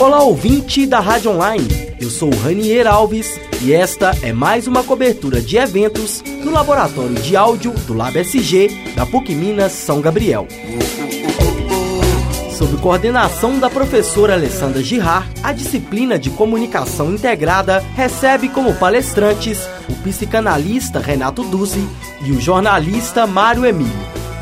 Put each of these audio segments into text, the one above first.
Olá, ouvinte da Rádio Online. Eu sou Ranier Alves e esta é mais uma cobertura de eventos do Laboratório de Áudio do Lab SG da PUC Minas São Gabriel. Sob coordenação da professora Alessandra Girard, a disciplina de comunicação integrada recebe como palestrantes o psicanalista Renato Duzzi e o jornalista Mário Emílio,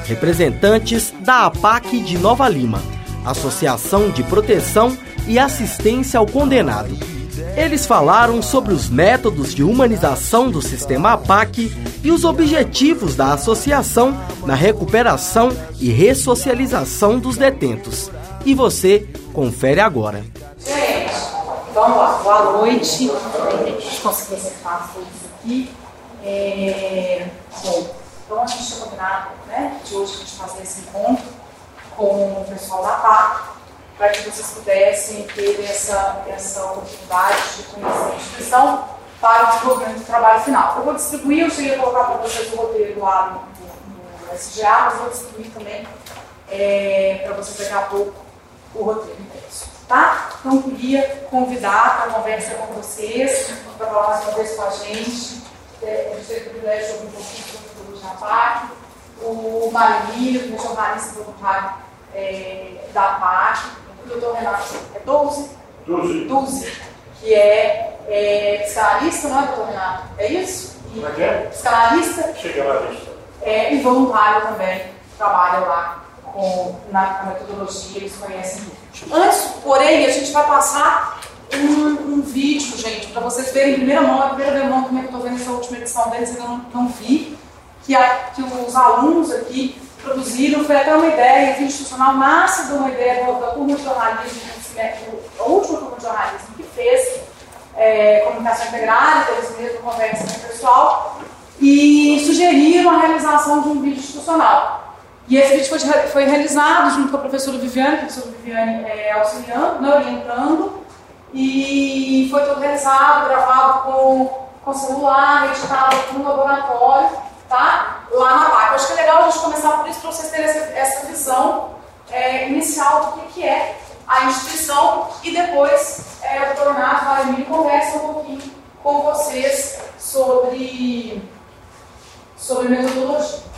representantes da APAC de Nova Lima, Associação de Proteção e Assistência ao Condenado. Eles falaram sobre os métodos de humanização do sistema APAC e os objetivos da associação na recuperação e ressocialização dos detentos. E você confere agora. Gente, vamos lá. Boa noite. Deixa eu conseguir acertar isso aqui. É... Bom, então a gente tinha combinado né, de hoje a gente fazer esse encontro com o pessoal da APAC para que vocês pudessem ter essa, essa oportunidade de conhecer a instituição para o desenvolvimento do trabalho final. Eu vou distribuir, eu cheguei a colocar para vocês o roteiro lá no, no, SGA, mas vou distribuir também é, para vocês daqui a pouco o roteiro impresso. Tá? Então, queria convidar para conversa com vocês, para falar mais uma vez com a gente. É, o privilégio de ouvir um pouquinho sobre o Japac, o Marinho, que é jornalista voluntário é, da PAC, doutor Renato é 12? 12. 12, que é, é psicanalista, não é, doutor Renato? É isso? Como é que é? Psicanalista vista. é, e voluntário também, trabalha lá com, na, com metodologia, eles conhecem. Antes, porém, a gente vai passar um, um vídeo, gente, para vocês verem em primeira mão, a primeira mão como é que eu estou vendo essa última edição deles, eu não, não vi, que, a, que os alunos aqui produziram, foi até uma ideia institucional, massa de uma ideia da, da turma de jornalismo, a última turma de jornalismo que fez é, comunicação integrada, eles mesmos conversa com o pessoal, e sugeriram a realização de um vídeo institucional. E esse vídeo foi, foi realizado junto com a professora Viviane, a professora Viviane é, auxiliando, né, orientando, e foi todo realizado, gravado com, com celular, editado no laboratório, tá? lá na PAC. Eu acho que é legal a gente começar por isso, para vocês terem essa, essa visão é, inicial do que, que é a instituição, e depois é, o Renato Valemir conversa um pouquinho com vocês sobre, sobre metodologia.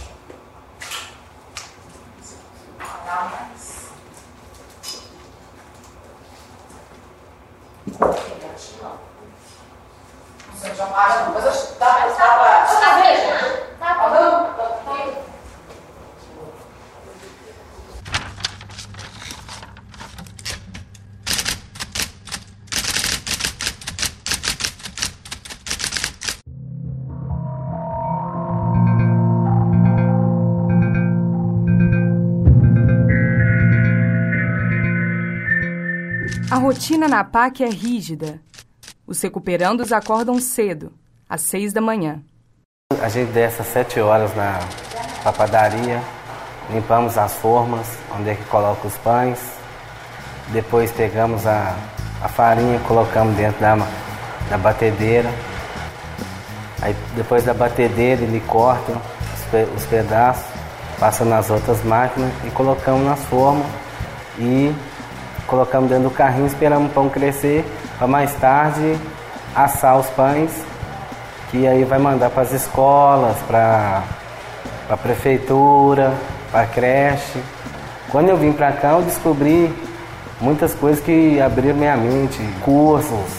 Já para, não. Mas acho que dá, dá pra. Tá vendo? Tá dando? Tá. A rotina na PAC é rígida. Os recuperandos acordam cedo, às seis da manhã. A gente desce às sete horas na pra padaria, limpamos as formas, onde é que coloca os pães. Depois pegamos a, a farinha, colocamos dentro da, da batedeira. Aí depois da batedeira ele corta os, os pedaços, passa nas outras máquinas e colocamos nas formas e colocamos dentro do carrinho, esperamos o pão crescer para mais tarde assar os pães, que aí vai mandar para as escolas, para a prefeitura, para a creche. Quando eu vim para cá, eu descobri muitas coisas que abriram minha mente, cursos,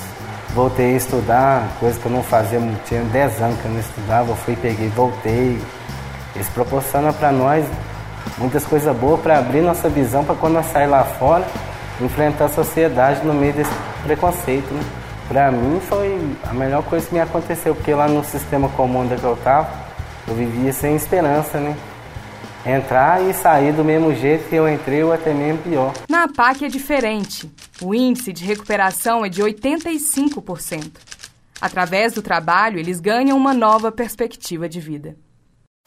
voltei a estudar, coisas que eu não fazia, tinha 10 anos que eu não estudava, eu fui, peguei, voltei. Isso proporciona para nós muitas coisas boas para abrir nossa visão para quando nós sair lá fora, enfrentar a sociedade no meio desse preconceito. Né? Para mim foi a melhor coisa que me aconteceu, porque lá no sistema comum onde eu estava, eu vivia sem esperança, né? Entrar e sair do mesmo jeito que eu entrei ou até mesmo pior. Na APAC é diferente. O índice de recuperação é de 85%. Através do trabalho, eles ganham uma nova perspectiva de vida.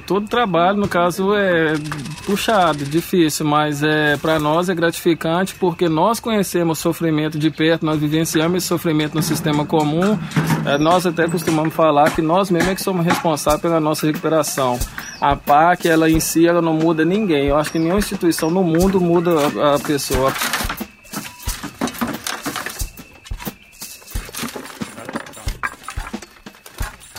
Todo trabalho, no caso, é puxado, difícil, mas é para nós é gratificante porque nós conhecemos o sofrimento de perto, nós vivenciamos esse sofrimento no sistema comum. É, nós até costumamos falar que nós mesmos é que somos responsáveis pela nossa recuperação. A PAC, ela em si, ela não muda ninguém. Eu acho que nenhuma instituição no mundo muda a, a pessoa.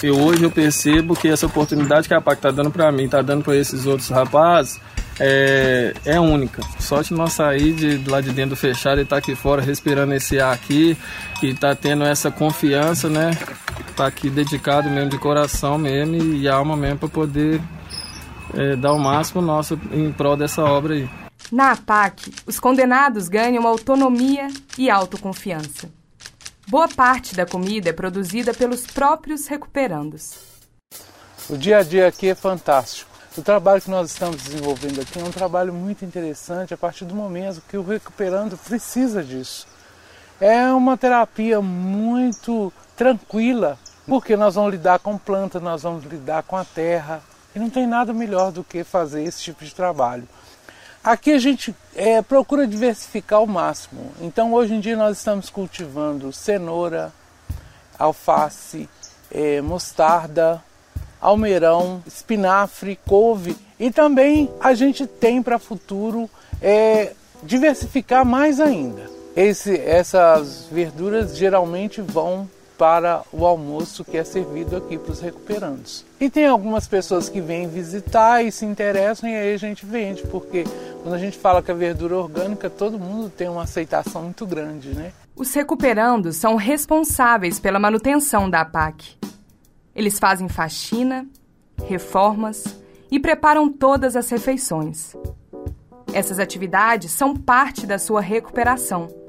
E hoje eu percebo que essa oportunidade que a PAC está dando para mim, está dando para esses outros rapazes, é, é única. Sorte nós sair de, lá de dentro fechado e estar tá aqui fora respirando esse ar aqui e tá tendo essa confiança, né? Tá aqui dedicado mesmo de coração mesmo e alma mesmo para poder é, dar o máximo nosso em prol dessa obra aí. Na APAC, os condenados ganham autonomia e autoconfiança. Boa parte da comida é produzida pelos próprios recuperandos. O dia a dia aqui é fantástico. O trabalho que nós estamos desenvolvendo aqui é um trabalho muito interessante a partir do momento que o recuperando precisa disso. É uma terapia muito tranquila, porque nós vamos lidar com plantas, nós vamos lidar com a terra, e não tem nada melhor do que fazer esse tipo de trabalho. Aqui a gente é, procura diversificar ao máximo. Então hoje em dia nós estamos cultivando cenoura, alface, é, mostarda, almeirão, espinafre, couve e também a gente tem para futuro é, diversificar mais ainda. Esse, essas verduras geralmente vão para o almoço que é servido aqui para os recuperandos. E tem algumas pessoas que vêm visitar e se interessam e aí a gente vende, porque quando a gente fala que a verdura orgânica, todo mundo tem uma aceitação muito grande, né? Os recuperandos são responsáveis pela manutenção da APAC. Eles fazem faxina, reformas e preparam todas as refeições. Essas atividades são parte da sua recuperação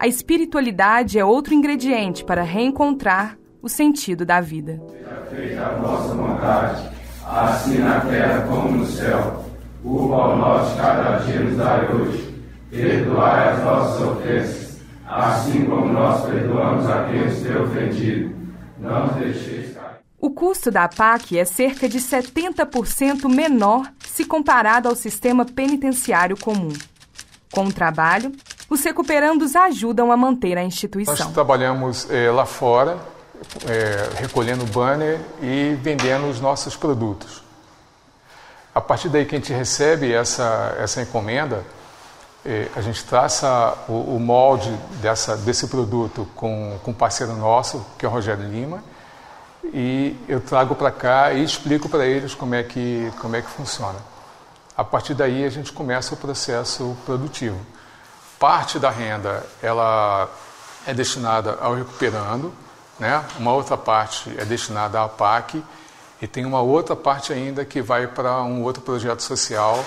a espiritualidade é outro ingrediente para reencontrar o sentido da vida. Feita a vossa vontade, assim na terra como no céu. O pão nosso cada dia nos dai hoje. Perdoai as nossas ofensas, assim como nós perdoamos a quem nos tem ofendido. Não nos deixeis cair. O custo da PAC é cerca de 70% menor se comparado ao sistema penitenciário comum. Com o trabalho, os recuperandos ajudam a manter a instituição. Nós trabalhamos é, lá fora, é, recolhendo banner e vendendo os nossos produtos. A partir daí que a gente recebe essa, essa encomenda, é, a gente traça o, o, molde dessa, desse produto com, com um parceiro nosso, que é o Rogério Lima, e eu trago para cá e explico para eles como é, que, como é que funciona. A partir daí a gente começa o processo produtivo. Parte da renda ela é destinada ao recuperando, né? uma outra parte é destinada à PAC e tem uma outra parte ainda que vai para um outro projeto social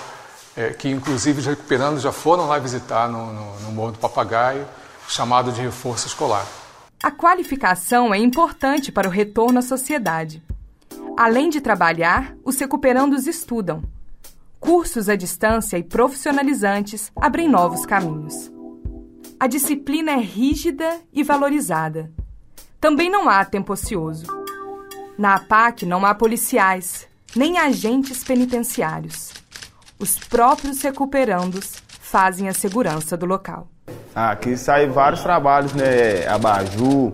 é, que inclusive os recuperandos já foram lá visitar no, no, no Morro do Papagaio, chamado de reforço escolar. A qualificação é importante para o retorno à sociedade. Além de trabalhar, os recuperandos estudam cursos à distância e profissionalizantes abrem novos caminhos. A disciplina é rígida e valorizada. Também não há tempo ocioso. Na APAC não há policiais, nem agentes penitenciários. Os próprios recuperandos fazem a segurança do local. Aqui saem vários trabalhos, né? Abaju,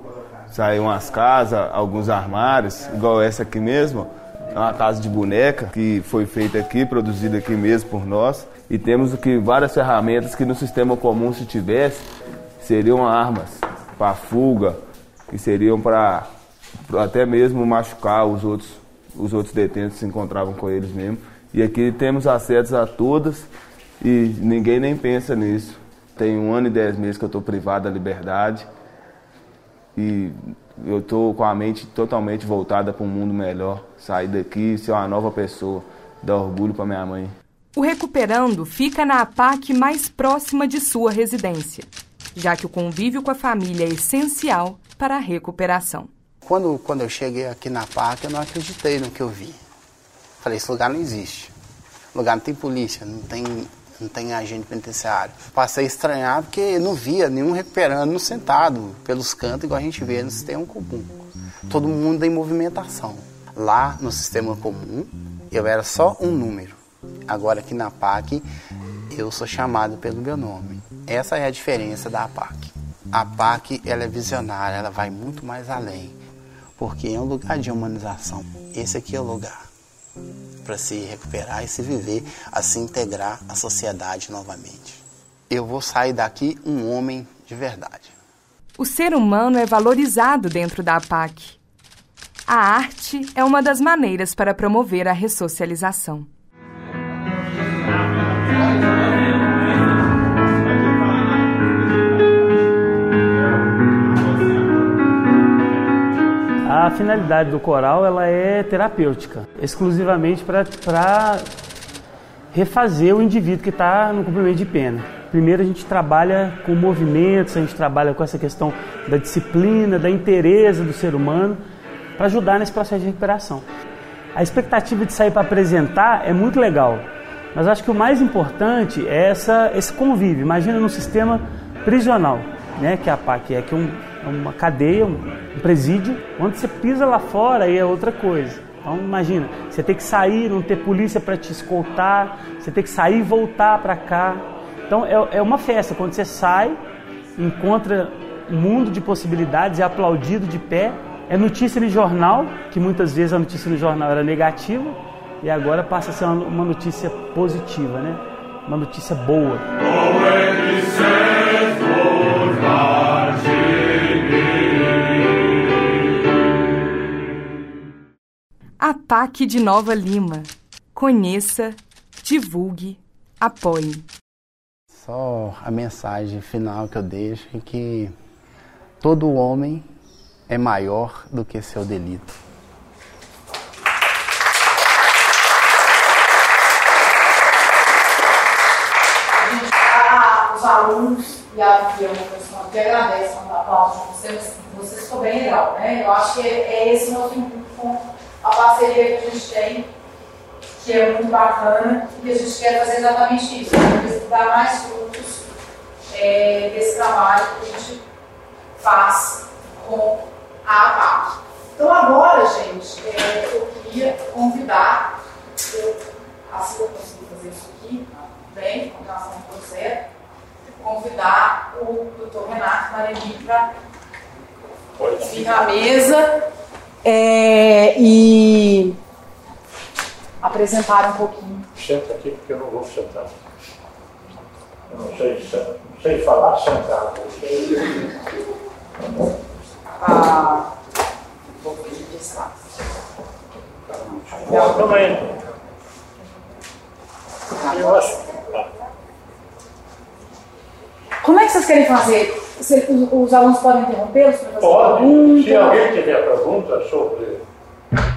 saem umas casas, alguns armários, igual essa aqui mesmo. É uma casa de boneca que foi feita aqui, produzida aqui mesmo por nós. E temos aqui várias ferramentas que no sistema comum, se tivesse, seriam armas para fuga, que seriam para até mesmo machucar os outros, os outros detentos que se encontravam com eles mesmo. E aqui temos acesso a todas e ninguém nem pensa nisso. Tem um ano e dez meses que eu estou privado da liberdade e eu estou com a mente totalmente voltada para um mundo melhor. Sair daqui, ser uma nova pessoa, dar orgulho para minha mãe. O Recuperando fica na APAC mais próxima de sua residência, já que o convívio com a família é essencial para a recuperação. Quando, quando eu cheguei aqui na APAC, eu não acreditei no que eu vi. Falei, esse lugar não existe. O lugar não tem polícia, não tem não tem agente penitenciário. Passei a estranhar porque não via nenhum recuperando sentado pelos cantos, igual a gente vê no sistema comum. Todo mundo em movimentação. Lá no sistema comum, eu era só um número. Agora aqui na PAC, eu sou chamado pelo meu nome. Essa é a diferença da PAC. A PAC ela é visionária, ela vai muito mais além, porque é um lugar de humanização. Esse aqui é o lugar para se recuperar e se viver, a se integrar à sociedade novamente. Eu vou sair daqui um homem de verdade. O ser humano é valorizado dentro da APAC. A arte é uma das maneiras para promover a ressocialização. A finalidade do coral ela é terapêutica, exclusivamente para refazer o indivíduo que está no cumprimento de pena. Primeiro a gente trabalha com movimentos, a gente trabalha com essa questão da disciplina, da interesse do ser humano, para ajudar nesse processo de recuperação. A expectativa de sair para apresentar é muito legal, mas acho que o mais importante é essa, esse convívio. Imagina num sistema prisional, né, que é a PAC é que um, uma cadeia, um, presídio, onde você pisa lá fora e é outra coisa. Então imagina, você tem que sair, não ter polícia para te escoltar, você tem que sair e voltar para cá. Então é, é uma festa, quando você sai, encontra um mundo de possibilidades, é aplaudido de pé, é notícia no jornal, que muitas vezes a notícia no jornal era negativa, e agora passa a ser uma notícia positiva, né? Uma notícia boa. Ataque de Nova Lima. Conheça, divulgue, apoie. Só a mensagem final que eu deixo é que todo homem é maior do que seu delito. os alunos e a pessoal que agradece o aplauso de vocês, vocês ficou bem legal, né? Eu acho que é esse o nosso com a parceria que a gente tem que é muito bacana e que a gente quer fazer exatamente isso, né? dar mais frutos é, desse trabalho que a gente faz com a APAC. Então agora, gente, é, eu queria convidar, eu, assim eu consigo fazer isso aqui, bem, com relação ao processo, convidar o doutor Renato Mareni para vir à mesa é, e apresentar um pouquinho. Senta aqui porque eu não vou sentar. Eu não sei, não sei falar sentado. Ah, vou pedir destaque. Não. Eu acho. Como é que vocês querem fazer? Os, os alunos podem interrompê-los para fazer Pode. perguntas? Se alguém tiver pergunta sobre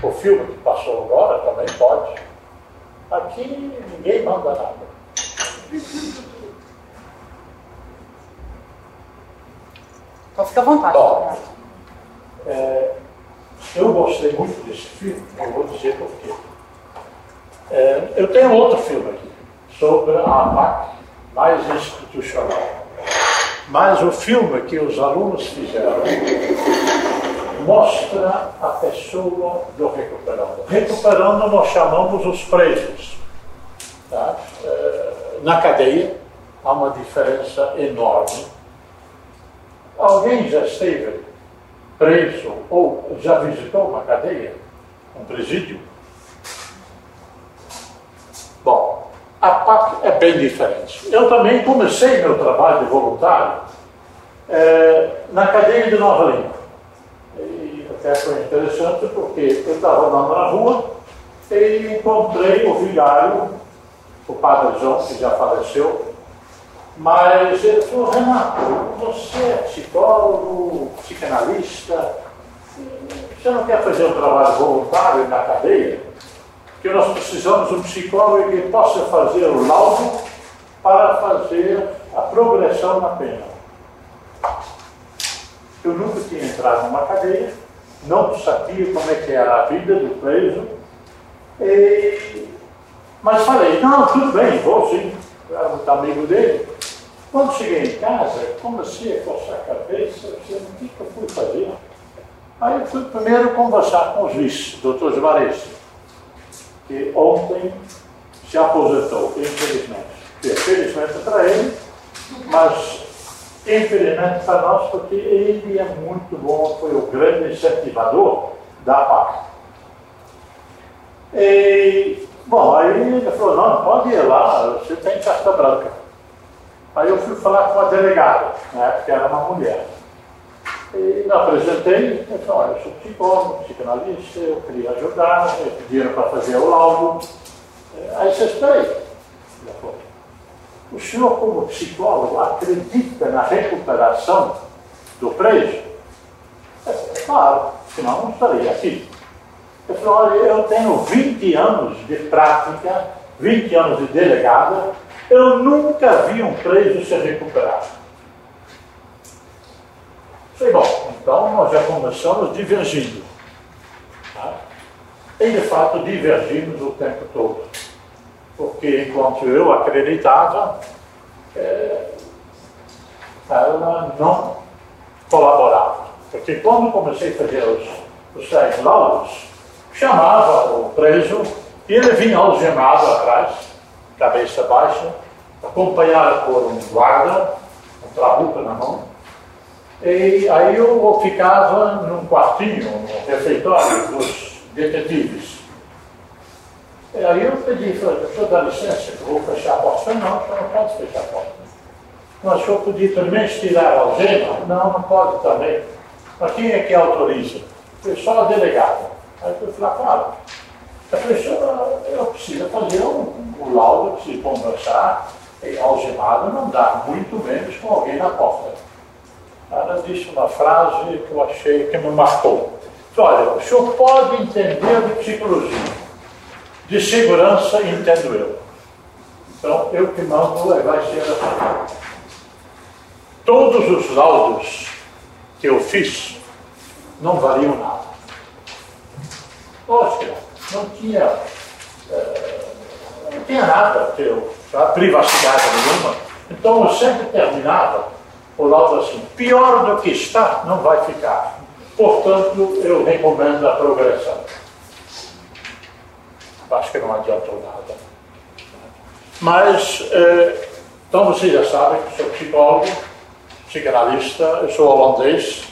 o filme que passou agora, também pode. Aqui ninguém manda nada. Então fica à vontade. Bom, é, eu gostei muito desse filme, não vou dizer por quê. É, eu tenho outro filme aqui, sobre a APAC, mais institucional. Mas o filme que os alunos fizeram mostra a pessoa do recuperando. Recuperando nós chamamos os presos. Tá? É, na cadeia há uma diferença enorme. Alguém já esteve preso ou já visitou uma cadeia, um presídio? Bom, a PAC é bem diferente. Eu também comecei meu trabalho de voluntário é, na cadeia de Nova Lima. E até foi interessante porque eu estava andando na rua e encontrei o vigário, o padre João, que já faleceu, mas ele falou, Renato, você é psicólogo, psicanalista, você não quer fazer um trabalho voluntário na cadeia? Que nós precisamos de um psicólogo que possa fazer o laudo para fazer a progressão na pena. Eu nunca tinha entrado numa cadeia, não sabia como é que era a vida do preso, e... mas falei, não, tudo bem, vou sim, era muito amigo dele. Quando cheguei em casa, comecei a coçar a cabeça, disse, o que, que eu fui fazer? Aí eu fui primeiro conversar com o juiz, doutor Juarez, que ontem se aposentou, infelizmente. Felizmente para ele, mas infelizmente para nós, porque ele é muito bom, foi o grande incentivador da PAC. E, bom, aí ele falou, não, pode ir lá, você tem carta branca. Aí eu fui falar com a delegada, né, que era uma mulher. E apresentei, eu falei, olha, eu sou psicólogo, psicanalista, eu queria ajudar, pediram para fazer o laudo. Aí você espera. O senhor, como psicólogo, acredita na recuperação do preso? É, claro, senão não estaria aqui. Eu falei, olha, eu tenho 20 anos de prática, 20 anos de delegada, eu nunca vi um preso ser recuperado. Falei, bom, então nós já começamos divergindo. Tá? E de fato divergimos o tempo todo. Porque enquanto eu acreditava, é, ela não colaborava. Porque quando comecei a fazer os, os tais laudos, chamava o preso e ele vinha algemado atrás, cabeça baixa, acompanhado por um guarda, um trabuco na mão. E aí eu ficava num quartinho, no refeitório dos detetives. E aí eu pedi, falei, senhor dá licença, eu vou fechar a porta. Não, não pode fechar a porta. Mas o senhor podia também tirar a algema? Não, não pode também. Mas quem é que autoriza? Foi só a delegada. Aí eu falei, claro. A pessoa, eu preciso fazer um, um laudo, preciso conversar, e algemado não dá, muito menos com alguém na porta. Ela disse uma frase que eu achei que me marcou. Olha, o senhor pode entender de psicologia, de segurança entendo eu. Então, eu que mando vai ser assim. Todos os laudos que eu fiz não valiam nada. Lógico, não tinha, é, não tinha nada, eu, privacidade nenhuma. Então eu sempre terminava o laudo assim, pior do que está, não vai ficar. Portanto, eu recomendo a progressão. Acho que não adiantou nada. Mas, é, então vocês já sabem que sou psicólogo, psicanalista, eu sou holandês.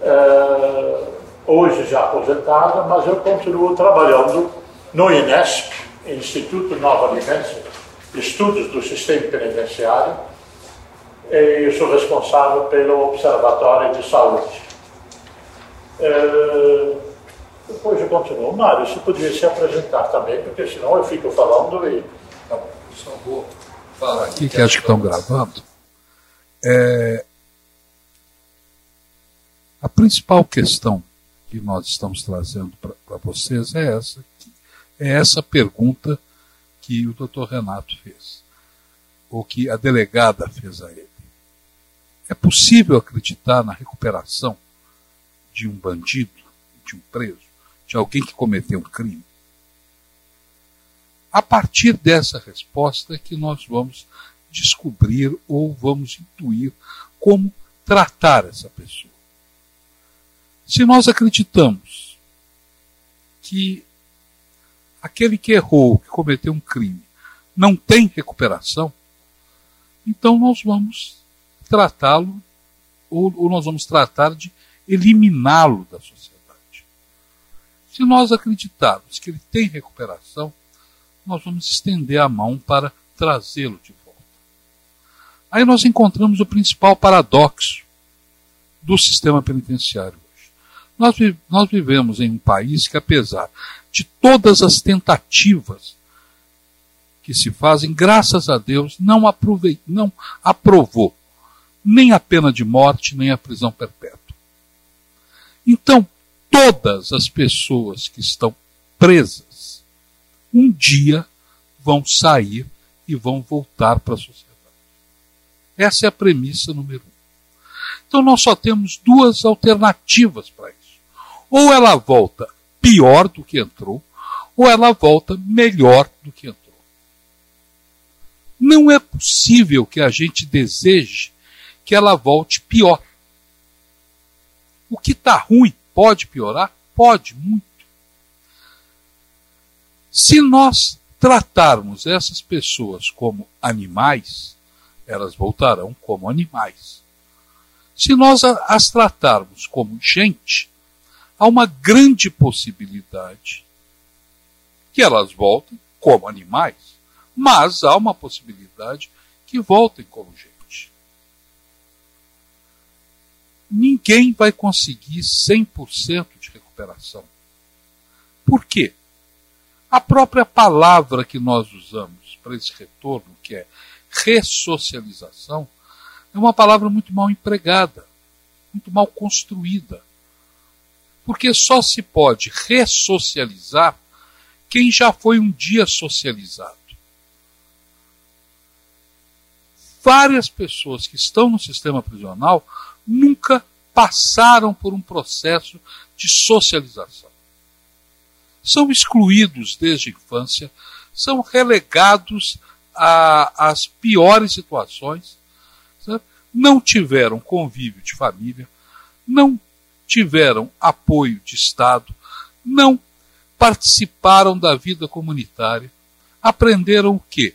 É, hoje já aposentada, mas eu continuo trabalhando no INESP, Instituto Nova Vivência, Estudos do Sistema Penitenciário, eu sou responsável pelo Observatório de Saúde. É, depois eu continuo. Mário, você poderia se apresentar também, porque senão eu fico falando e. Não, só vou falar aqui, que acho que estão gravando. É, a principal questão que nós estamos trazendo para vocês é essa, é essa pergunta que o doutor Renato fez, ou que a delegada fez a ele. É possível acreditar na recuperação de um bandido, de um preso, de alguém que cometeu um crime? A partir dessa resposta é que nós vamos descobrir ou vamos intuir como tratar essa pessoa. Se nós acreditamos que aquele que errou, que cometeu um crime, não tem recuperação, então nós vamos tratá-lo, ou, ou, nós vamos tratar de eliminá-lo da sociedade. Se nós acreditarmos que ele tem recuperação, nós vamos estender a mão para trazê-lo de volta. Aí nós encontramos o principal paradoxo do sistema penitenciário nós, nós vivemos em um país que, apesar de todas as tentativas que se fazem, graças a Deus, não, aprovei, não aprovou nem a pena de morte, nem a prisão perpétua. Então, todas as pessoas que estão presas, um dia vão sair e vão voltar para a sociedade. Essa é a premissa número um. Então, nós só temos duas alternativas para isso. Ou ela volta pior do que entrou, ou ela volta melhor do que entrou. Não é possível que a gente deseje que ela volte pior. O que está ruim pode piorar? Pode, muito. Se nós tratarmos essas pessoas como animais, elas voltarão como animais. Se nós as tratarmos como gente, há uma grande possibilidade que elas voltem como animais, mas há uma possibilidade que voltem como gente. Ninguém vai conseguir 100% de recuperação. Por quê? A própria palavra que nós usamos para esse retorno, que é ressocialização, é uma palavra muito mal empregada, muito mal construída. Porque só se pode ressocializar quem já foi um dia socializado. Várias pessoas que estão no sistema prisional nunca passaram por um processo de socialização. São excluídos desde a infância, são relegados às piores situações, certo? não tiveram convívio de família, não tiveram apoio de Estado, não participaram da vida comunitária, aprenderam o quê?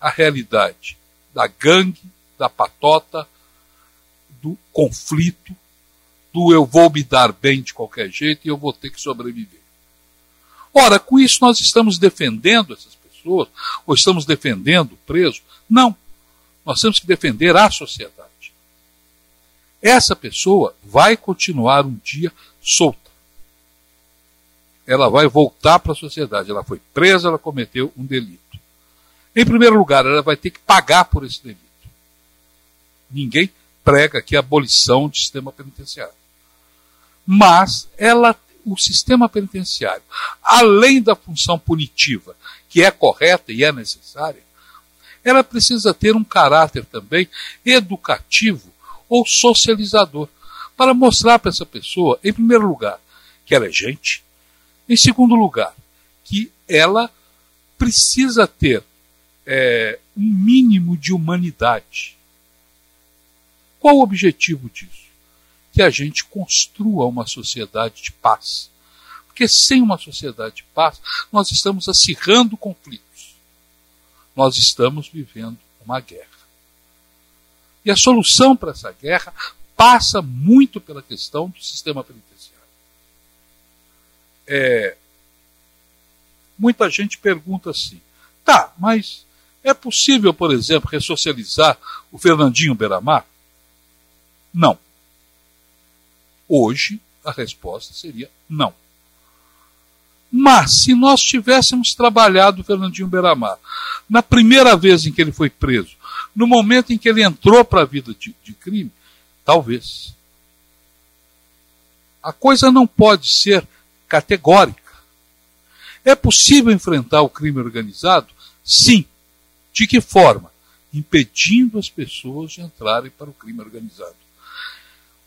A realidade da gangue, da patota, do conflito, do eu vou me dar bem de qualquer jeito e eu vou ter que sobreviver. Ora, com isso nós estamos defendendo essas pessoas, ou estamos defendendo o preso? Não. Nós temos que defender a sociedade. Essa pessoa vai continuar um dia solta ela vai voltar para a sociedade. Ela foi presa, ela cometeu um delito. Em primeiro lugar, ela vai ter que pagar por esse delito. Ninguém prega aqui a abolição do sistema penitenciário. Mas ela, o sistema penitenciário, além da função punitiva, que é correta e é necessária, ela precisa ter um caráter também educativo ou socializador, para mostrar para essa pessoa, em primeiro lugar, que ela é gente, em segundo lugar, que ela precisa ter é, um mínimo de humanidade. Qual o objetivo disso? Que a gente construa uma sociedade de paz. Porque sem uma sociedade de paz, nós estamos acirrando conflitos. Nós estamos vivendo uma guerra. E a solução para essa guerra passa muito pela questão do sistema penitenciário é, muita gente pergunta assim: tá, mas é possível, por exemplo, ressocializar o Fernandinho Beramar? Não. Hoje, a resposta seria não. Mas, se nós tivéssemos trabalhado o Fernandinho Beramar na primeira vez em que ele foi preso, no momento em que ele entrou para a vida de, de crime, talvez. A coisa não pode ser categórica. É possível enfrentar o crime organizado? Sim. De que forma? Impedindo as pessoas de entrarem para o crime organizado.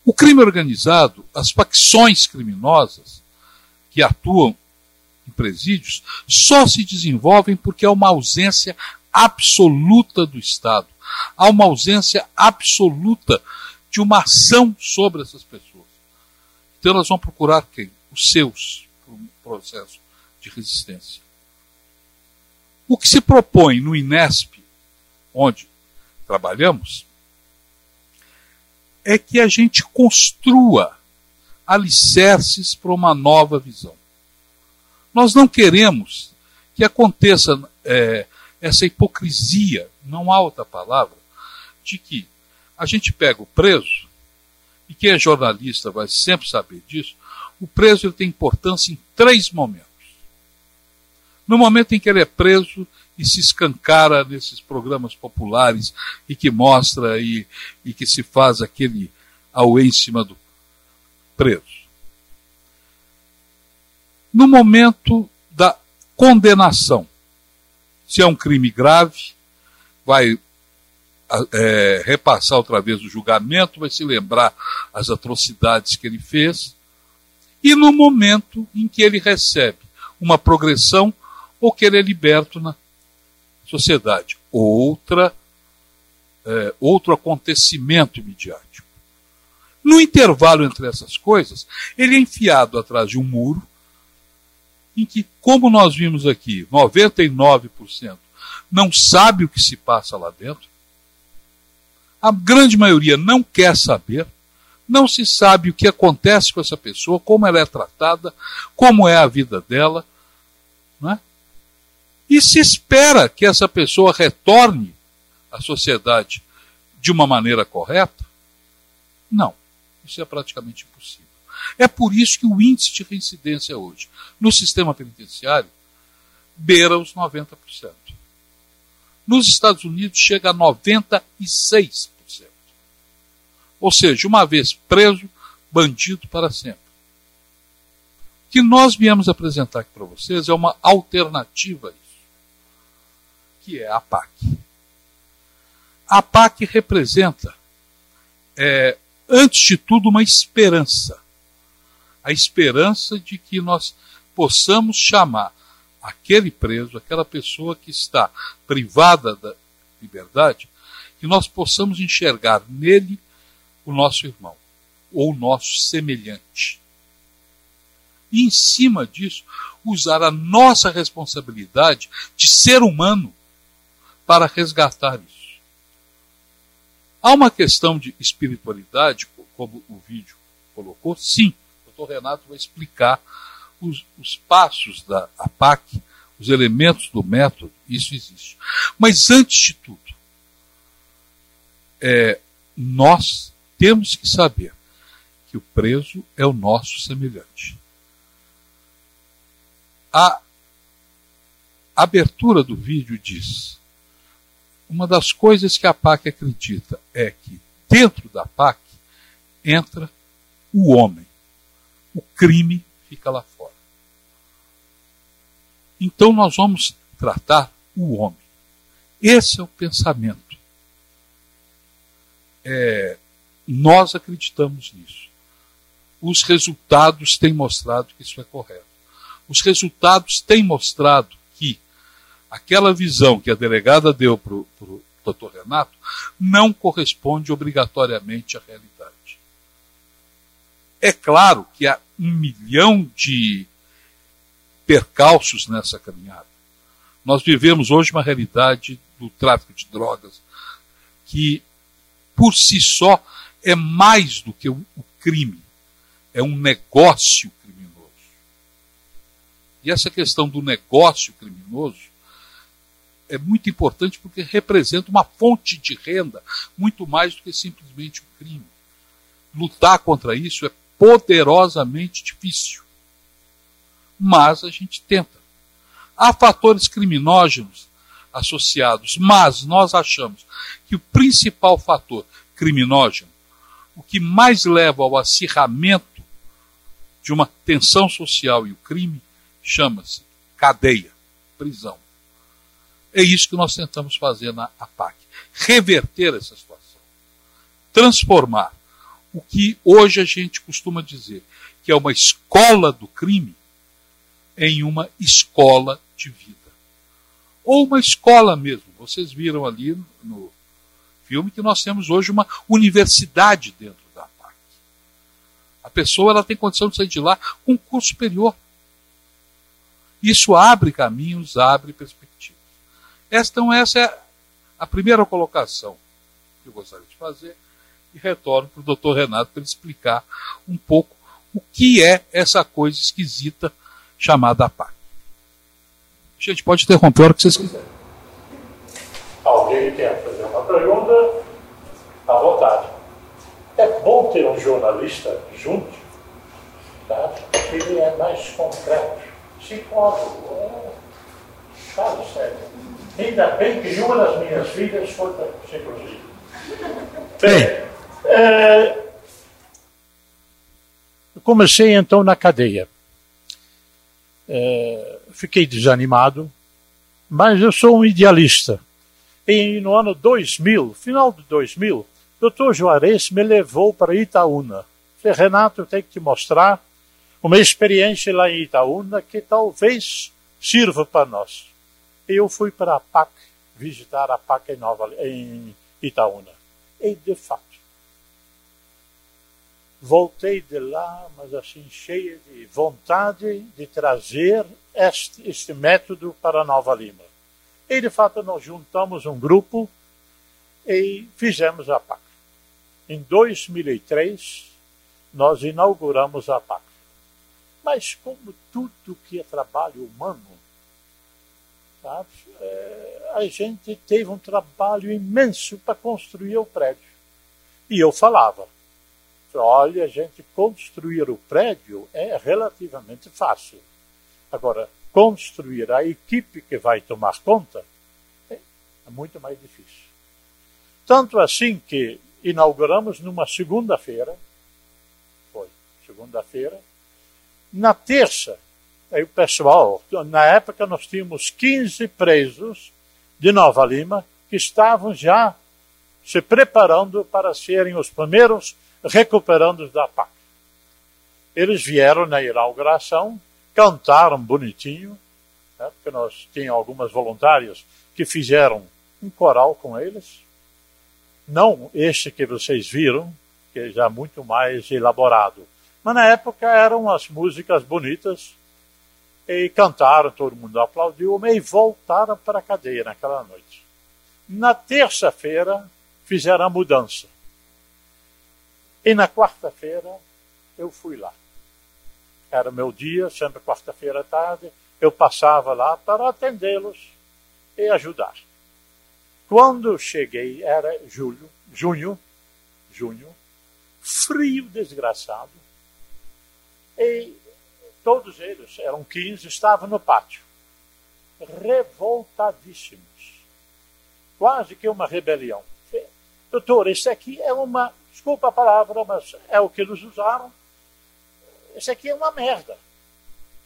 O crime organizado, as facções criminosas que atuam em presídios, só se desenvolvem porque há uma ausência absoluta do Estado. Há uma ausência absoluta de uma ação sobre essas pessoas. Então elas vão procurar quem? os seus processo de resistência. O que se propõe no INESP, onde trabalhamos, é que a gente construa alicerces para uma nova visão. Nós não queremos que aconteça é, essa hipocrisia, não há outra palavra, de que a gente pega o preso, e quem é jornalista vai sempre saber disso, o preso ele tem importância em três momentos. No momento em que ele é preso e se escancara nesses programas populares e que mostra e, e que se faz aquele auê em cima do preso. No momento da condenação, se é um crime grave, vai é, repassar outra vez o julgamento, vai se lembrar as atrocidades que ele fez e no momento em que ele recebe uma progressão ou que ele é liberto na sociedade. Outra, é, outro acontecimento midiático. No intervalo entre essas coisas, ele é enfiado atrás de um muro, em que, como nós vimos aqui, 99% não sabe o que se passa lá dentro, a grande maioria não quer saber, não se sabe o que acontece com essa pessoa, como ela é tratada, como é a vida dela. Né? E se espera que essa pessoa retorne à sociedade de uma maneira correta? Não. Isso é praticamente impossível. É por isso que o índice de reincidência hoje no sistema penitenciário beira os 90%. Nos Estados Unidos chega a 96%. Ou seja, uma vez preso, bandido para sempre. O que nós viemos apresentar aqui para vocês é uma alternativa que é a PAC. A PAC representa, é, antes de tudo, uma esperança. A esperança de que nós possamos chamar aquele preso, aquela pessoa que está privada da liberdade, que nós possamos enxergar nele o nosso irmão ou o nosso semelhante. E em cima disso, usar a nossa responsabilidade de ser humano para resgatar isso. Há uma questão de espiritualidade, como o vídeo colocou? Sim, o doutor Renato vai explicar os, os passos da APAC, os elementos do método, isso existe. Mas antes de tudo, é, nós temos que saber que o preso é o nosso semelhante. A abertura do vídeo diz: uma das coisas que a PAC acredita é que dentro da PAC entra o homem. O crime fica lá fora. Então nós vamos tratar o homem. Esse é o pensamento. É, nós acreditamos nisso. Os resultados têm mostrado que isso é correto. Os resultados têm mostrado aquela visão que a delegada deu para o doutor Renato não corresponde obrigatoriamente à realidade. É claro que há um milhão de percalços nessa caminhada. Nós vivemos hoje uma realidade do tráfico de drogas que, por si só, é mais do que o crime. É um negócio criminoso. E essa questão do negócio criminoso é muito importante porque representa uma fonte de renda muito mais do que simplesmente o crime. Lutar contra isso é poderosamente difícil. Mas a gente tenta. Há fatores criminógenos associados, mas nós achamos que o principal fator criminógeno, o que mais leva ao acirramento de uma tensão social e o crime, chama-se cadeia, prisão. É isso que nós tentamos fazer na APAC. Reverter essa situação. Transformar o que hoje a gente costuma dizer que é uma escola do crime em uma escola de vida. Ou uma escola mesmo. Vocês viram ali no filme que nós temos hoje uma universidade dentro da PAC. A pessoa ela tem condição de sair de lá com um curso superior. Isso abre caminhos, abre perspectivas. Então, essa é a primeira colocação que eu gostaria de fazer e retorno para o doutor Renato para ele explicar um pouco o que é essa coisa esquisita chamada PAC. Gente, pode interromper a hora que vocês quiserem. Alguém quer fazer uma pergunta? À vontade. É bom ter um jornalista junto, tá? ele é mais concreto. Psicólogo, é... Fala sério. Ainda bem que uma das minhas filhas foi para psicologia. Bem, é, comecei então na cadeia. É, fiquei desanimado, mas eu sou um idealista. E no ano 2000, final de 2000, o Dr. Juarez me levou para Itaúna. Falei, Renato, eu tenho que te mostrar uma experiência lá em Itaúna que talvez sirva para nós. Eu fui para a PAC, visitar a PAC em, Nova, em Itaúna. E, de fato, voltei de lá, mas assim, cheia de vontade de trazer este, este método para Nova Lima. E, de fato, nós juntamos um grupo e fizemos a PAC. Em 2003, nós inauguramos a PAC. Mas, como tudo que é trabalho humano, sabe, é, a gente teve um trabalho imenso para construir o prédio. E eu falava, Olha, a gente construir o prédio é relativamente fácil. Agora, construir a equipe que vai tomar conta é, é muito mais difícil. Tanto assim que inauguramos numa segunda-feira, foi segunda-feira, na terça, aí o pessoal, na época nós tínhamos 15 presos de Nova Lima que estavam já se preparando para serem os primeiros recuperandos da PAC. Eles vieram na inauguração, cantaram bonitinho, né, porque nós tínhamos algumas voluntárias que fizeram um coral com eles. Não este que vocês viram, que é já muito mais elaborado. Mas na época eram as músicas bonitas e cantaram, todo mundo aplaudiu, e voltaram para a cadeia naquela noite. Na terça-feira fizeram a mudança. E na quarta-feira eu fui lá. Era meu dia, sempre quarta-feira à tarde, eu passava lá para atendê-los e ajudar. Quando cheguei, era julho, junho, junho, frio desgraçado, e todos eles, eram 15, estavam no pátio, revoltadíssimos. Quase que uma rebelião. Doutor, isso aqui é uma, desculpa a palavra, mas é o que eles usaram. Isso aqui é uma merda.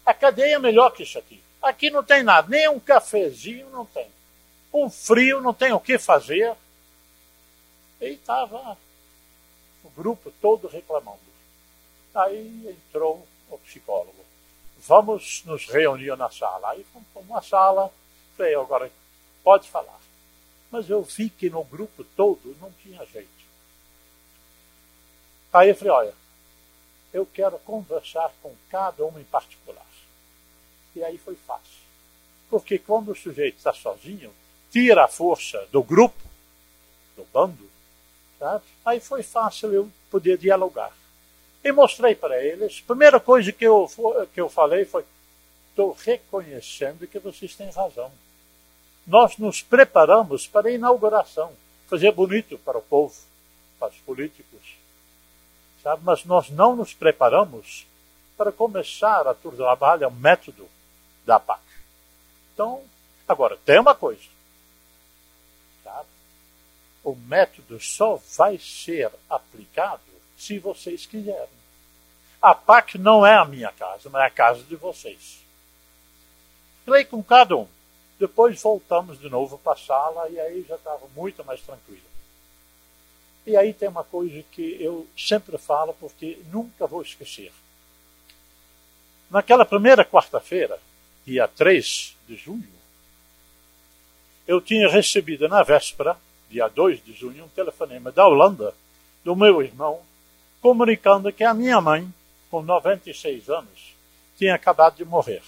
A cadeia é melhor que isso aqui. Aqui não tem nada, nem um cafezinho não tem. Um frio, não tem o que fazer. E estava o grupo todo reclamando. Aí entrou o psicólogo. Vamos nos reunir na sala. Aí fomos para uma sala. Falei, agora pode falar. Mas eu vi que no grupo todo não tinha jeito. Aí eu falei, olha, eu quero conversar com cada um em particular. E aí foi fácil. Porque quando o sujeito está sozinho, tira a força do grupo, do bando, sabe? aí foi fácil eu poder dialogar. E mostrei para eles, a primeira coisa que eu, que eu falei foi, estou reconhecendo que vocês têm razão nós nos preparamos para a inauguração, fazer bonito para o povo, para os políticos, sabe? Mas nós não nos preparamos para começar a trabalhar o método da PAC. Então, agora, tem uma coisa, sabe? O método só vai ser aplicado se vocês quiserem. A PAC não é a minha casa, mas é a casa de vocês. Falei com cada um. Depois voltamos de novo para a sala e aí já estava muito mais tranquilo. E aí tem uma coisa que eu sempre falo porque nunca vou esquecer. Naquela primeira quarta-feira, dia 3 de junho, eu tinha recebido na véspera, dia 2 de junho, um telefonema da Holanda, do meu irmão, comunicando que a minha mãe, com 96 anos, tinha acabado de morrer.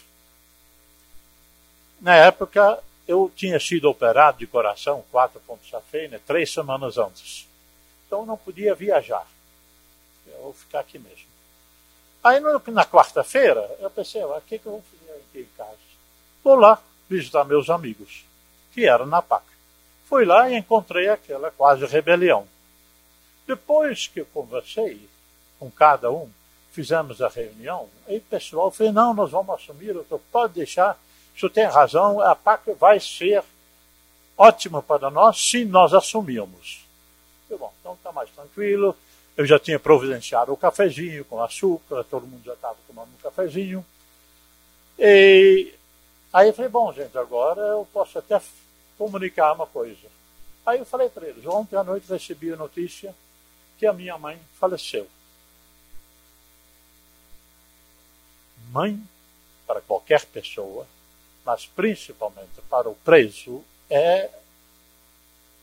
Na época, eu tinha sido operado de coração, quatro pontos safena, três semanas antes. Então, não podia viajar. Eu vou ficar aqui mesmo. Aí, na quarta-feira, eu pensei, o que, que eu vou fazer aqui em casa? Vou lá visitar meus amigos, que eram na PAC. Fui lá e encontrei aquela quase rebelião. Depois que eu conversei com cada um, fizemos a reunião, aí o pessoal falou, não, nós vamos assumir, doutor, pode deixar o senhor tem razão, a PAC vai ser ótima para nós se nós assumirmos. bom, então está mais tranquilo. Eu já tinha providenciado o cafezinho com açúcar, todo mundo já estava tomando um cafezinho. E aí eu falei, bom, gente, agora eu posso até comunicar uma coisa. Aí eu falei para eles, ontem à noite recebi a notícia que a minha mãe faleceu. Mãe, para qualquer pessoa, mas principalmente para o preso, é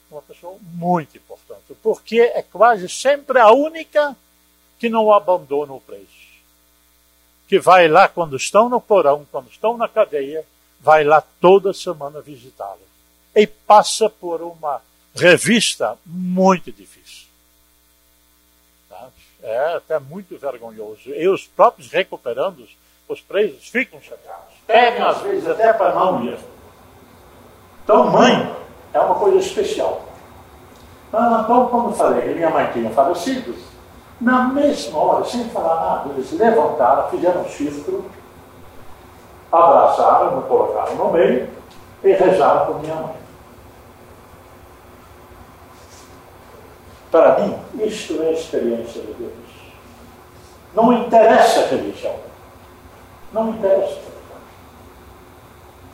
uma pessoa muito importante, porque é quase sempre a única que não abandona o preso. Que vai lá quando estão no porão, quando estão na cadeia, vai lá toda semana visitá-lo. E passa por uma revista muito difícil. É até muito vergonhoso. E os próprios recuperandos, os presos, ficam chateados pegam às vezes até para não ir. Então, mãe é uma coisa especial. Então, como falei, minha mãe tinha falecido, Na mesma hora, sem falar nada, eles levantaram, fizeram um círculo, abraçaram, me colocaram no meio e rezaram por minha mãe. Para mim, isto é a experiência de Deus. Não interessa a religião. Não interessa.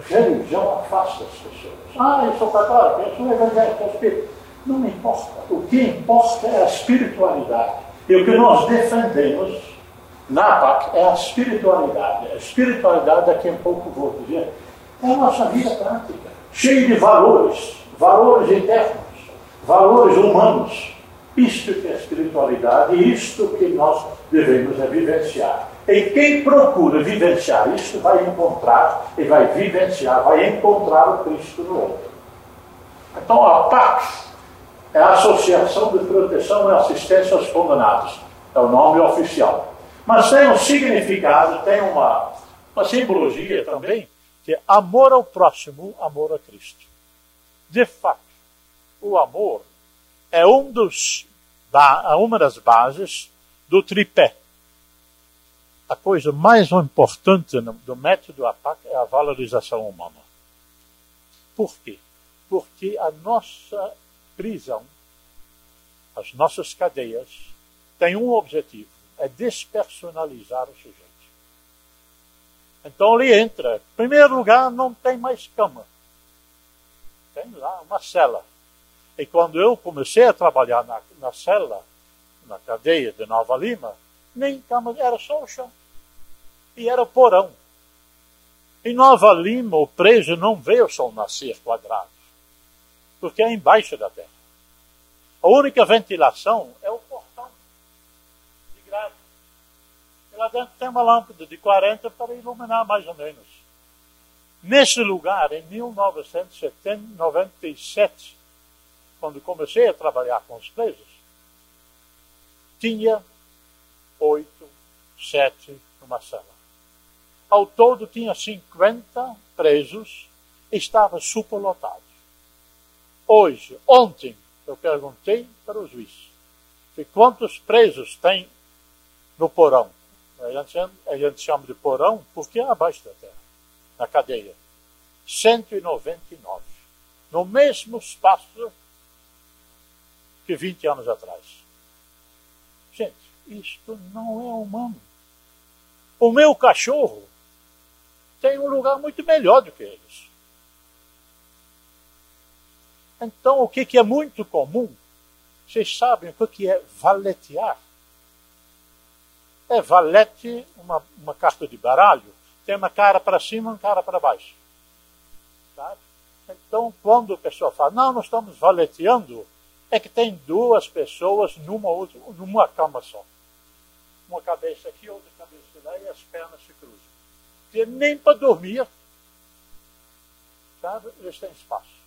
Religião afasta as pessoas. Ah, eu sou católico, eu sou evangélico, eu sou espírito. Não importa. O que importa é a espiritualidade. E o que nós defendemos na PAC é a espiritualidade. A espiritualidade, daqui a pouco vou dizer, é a nossa vida prática, cheia de valores, valores internos, valores humanos. Isto que é espiritualidade e isto que nós devemos é vivenciar. E quem procura vivenciar isto vai encontrar e vai vivenciar, vai encontrar o Cristo no outro. Então a PAC é a Associação de Proteção e Assistência aos Condenados. É o nome oficial. Mas tem um significado, tem uma, uma simbologia também, que é amor ao próximo, amor a Cristo. De fato, o amor é um dos, uma das bases do tripé. A coisa mais importante do método APAC é a valorização humana. Por quê? Porque a nossa prisão, as nossas cadeias, têm um objetivo: é despersonalizar o sujeito. Então ele entra. Em primeiro lugar, não tem mais cama. Tem lá uma cela. E quando eu comecei a trabalhar na, na cela, na cadeia de Nova Lima, nem cama, era só o chão. E era porão. Em Nova Lima, o preso não vê o sol nascer quadrado porque é embaixo da terra. A única ventilação é o portão de grade. E lá dentro tem uma lâmpada de 40 para iluminar mais ou menos. Nesse lugar, em 1997, quando comecei a trabalhar com os presos, tinha oito, sete numa sala. Ao todo tinha 50 presos, estava superlotado. Hoje, ontem, eu perguntei para o juiz quantos presos tem no porão. A gente, a gente chama de porão porque é abaixo da terra, na cadeia. 199. No mesmo espaço que 20 anos atrás. Gente, isto não é humano. O meu cachorro tem um lugar muito melhor do que eles. Então, o que, que é muito comum? Vocês sabem o que é valetear? É valete, uma, uma carta de baralho, tem uma cara para cima e uma cara para baixo. Sabe? Então, quando a pessoa fala, não, nós estamos valeteando, é que tem duas pessoas numa, outra, numa cama só. Uma cabeça aqui, outra cabeça lá, e as pernas se cruzam. E nem para dormir, sabe? Eles têm espaço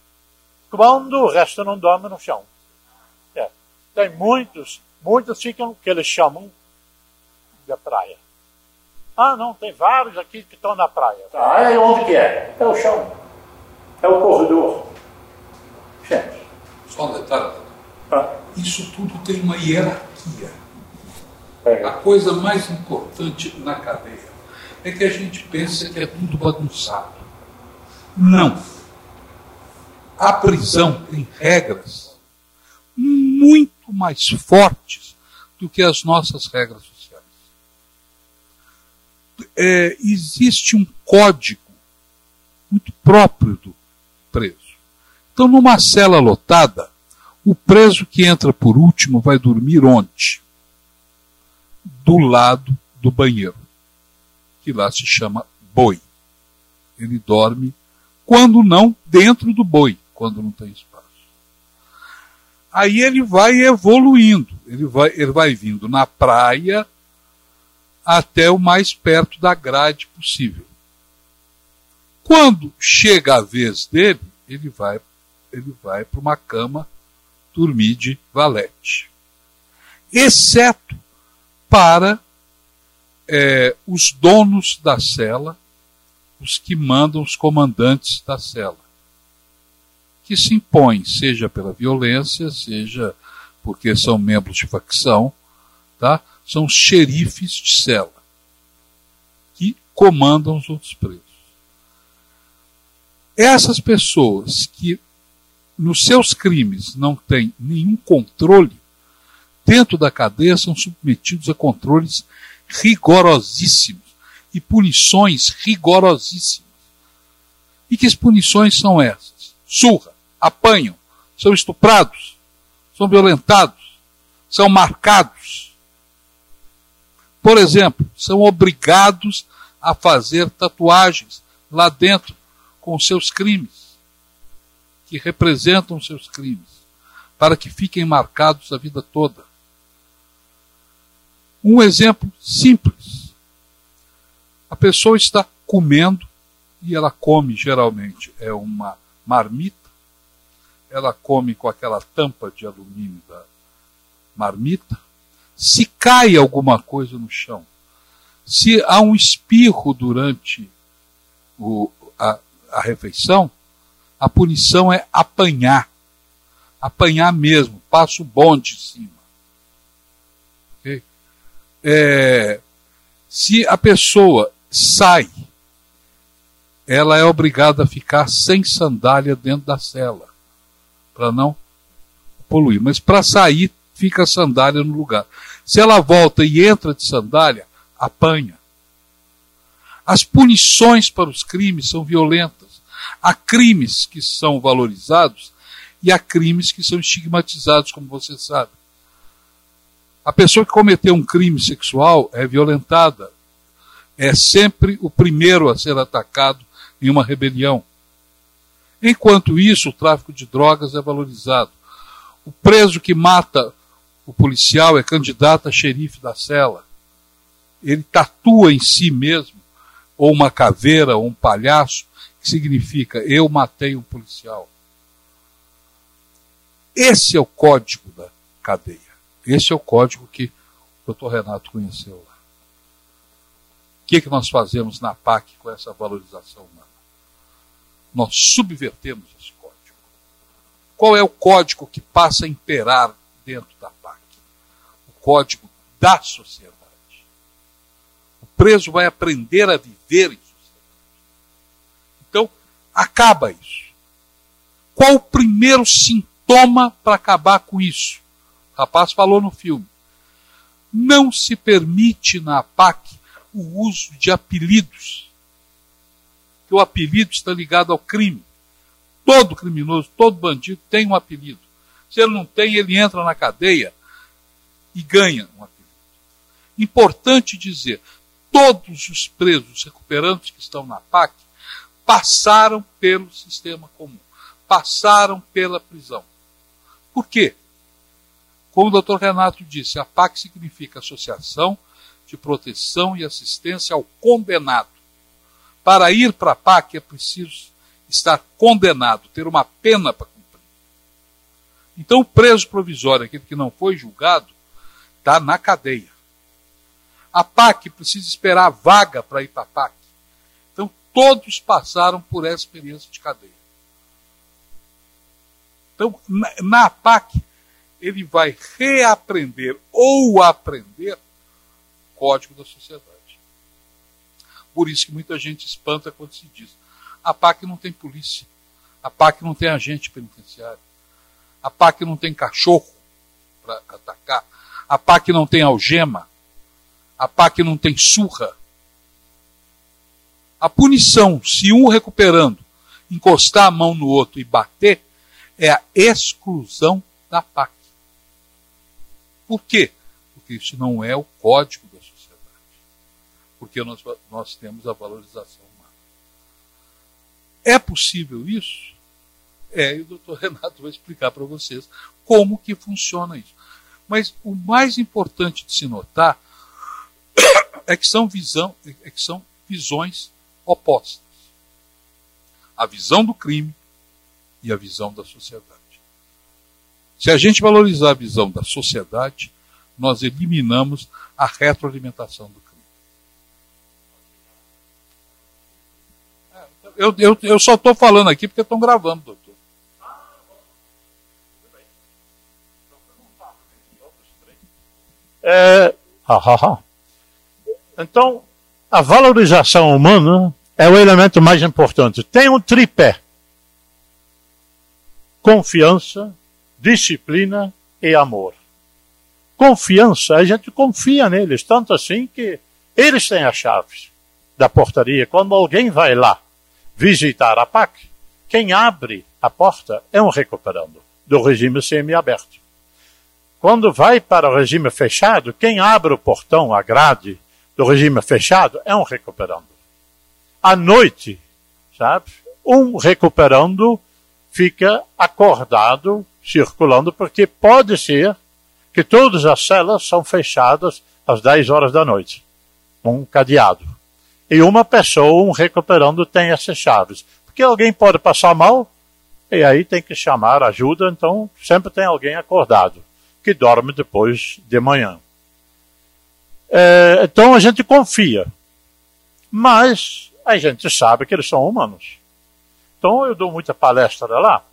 quando o resto não dorme no chão. É. Tem muitos, muitos ficam que eles chamam de praia. Ah, não, tem vários aqui que estão na praia. Ah, é onde que é? É o chão. É o corredor. Gente. Só um detalhe. Isso tudo tem uma hierarquia. É. A coisa mais importante na cadeia é que a gente pensa que é tudo bagunçado. Não a prisão tem regras muito mais fortes do que as nossas regras sociais. É, existe um código muito próprio do preso. Então, numa cela lotada, o preso que entra por último vai dormir onde? Do lado do banheiro, que lá se chama boi. Ele dorme, quando não, dentro do boi quando não tem espaço. Aí ele vai evoluindo, ele vai, ele vai vindo na praia até o mais perto da grade possível. Quando chega a vez dele, ele vai, ele vai para uma cama dormir de valete. Exceto para é, os donos da cela, os que mandam os comandantes da cela que se impõem, seja pela violência, seja porque são membros de facção, tá? São os xerifes de cela que comandam os outros presos. Essas pessoas que nos seus crimes não têm nenhum controle, dentro da cadeia são submetidos a controles rigorosíssimos e punições rigorosíssimas. E que punições são essas? Surra, apanham, são estuprados, são violentados, são marcados. Por exemplo, são obrigados a fazer tatuagens lá dentro com seus crimes, que representam seus crimes, para que fiquem marcados a vida toda. Um exemplo simples. A pessoa está comendo e ela come geralmente é uma marmita. Ela come com aquela tampa de alumínio da marmita. Se cai alguma coisa no chão, se há um espirro durante o, a, a refeição, a punição é apanhar. Apanhar mesmo, passa o bonde em cima. Okay? É, se a pessoa sai, ela é obrigada a ficar sem sandália dentro da cela, para não poluir. Mas para sair, fica a sandália no lugar. Se ela volta e entra de sandália, apanha. As punições para os crimes são violentas. Há crimes que são valorizados e há crimes que são estigmatizados, como você sabe. A pessoa que cometeu um crime sexual é violentada, é sempre o primeiro a ser atacado em uma rebelião. Enquanto isso, o tráfico de drogas é valorizado. O preso que mata o policial é candidato a xerife da cela. Ele tatua em si mesmo, ou uma caveira, ou um palhaço, significa eu matei um policial. Esse é o código da cadeia. Esse é o código que o doutor Renato conheceu lá. O que, é que nós fazemos na PAC com essa valorização humana? Nós subvertemos esse código. Qual é o código que passa a imperar dentro da PAC? O código da sociedade. O preso vai aprender a viver acaba isso. Qual o primeiro sintoma para acabar com isso? O rapaz falou no filme. Não se permite na PAC o uso de apelidos. Que o apelido está ligado ao crime. Todo criminoso, todo bandido tem um apelido. Se ele não tem, ele entra na cadeia e ganha um apelido. Importante dizer, todos os presos recuperantes que estão na PAC passaram pelo sistema comum, passaram pela prisão. Por quê? Como o doutor Renato disse, a PAC significa Associação de Proteção e Assistência ao Condenado. Para ir para a PAC é preciso estar condenado, ter uma pena para cumprir. Então o preso provisório, aquele que não foi julgado, está na cadeia. A PAC precisa esperar a vaga para ir para a PAC. Todos passaram por essa experiência de cadeia. Então, na, na PAC, ele vai reaprender ou aprender o código da sociedade. Por isso que muita gente espanta quando se diz: a PAC não tem polícia, a PAC não tem agente penitenciário, a PAC não tem cachorro para atacar, a PAC não tem algema, a PAC não tem surra. A punição, se um recuperando encostar a mão no outro e bater, é a exclusão da PAC. Por quê? Porque isso não é o código da sociedade. Porque nós, nós temos a valorização humana. É possível isso? É, e o doutor Renato vai explicar para vocês como que funciona isso. Mas o mais importante de se notar é que são, visão, é que são visões opostas. A visão do crime e a visão da sociedade. Se a gente valorizar a visão da sociedade, nós eliminamos a retroalimentação do crime. Eu, eu, eu só estou falando aqui porque estão gravando, doutor. É, então, a valorização humana é o elemento mais importante. Tem um tripé: confiança, disciplina e amor. Confiança, a gente confia neles, tanto assim que eles têm as chaves da portaria. Quando alguém vai lá visitar a PAC, quem abre a porta é um recuperando do regime semiaberto. Quando vai para o regime fechado, quem abre o portão, a grade do regime fechado, é um recuperando. À noite, sabe, um recuperando fica acordado, circulando, porque pode ser que todas as celas são fechadas às 10 horas da noite, um cadeado. E uma pessoa, um recuperando, tem essas chaves. Porque alguém pode passar mal, e aí tem que chamar ajuda, então sempre tem alguém acordado, que dorme depois de manhã. É, então a gente confia. Mas a gente sabe que eles são humanos. Então eu dou muita palestra lá,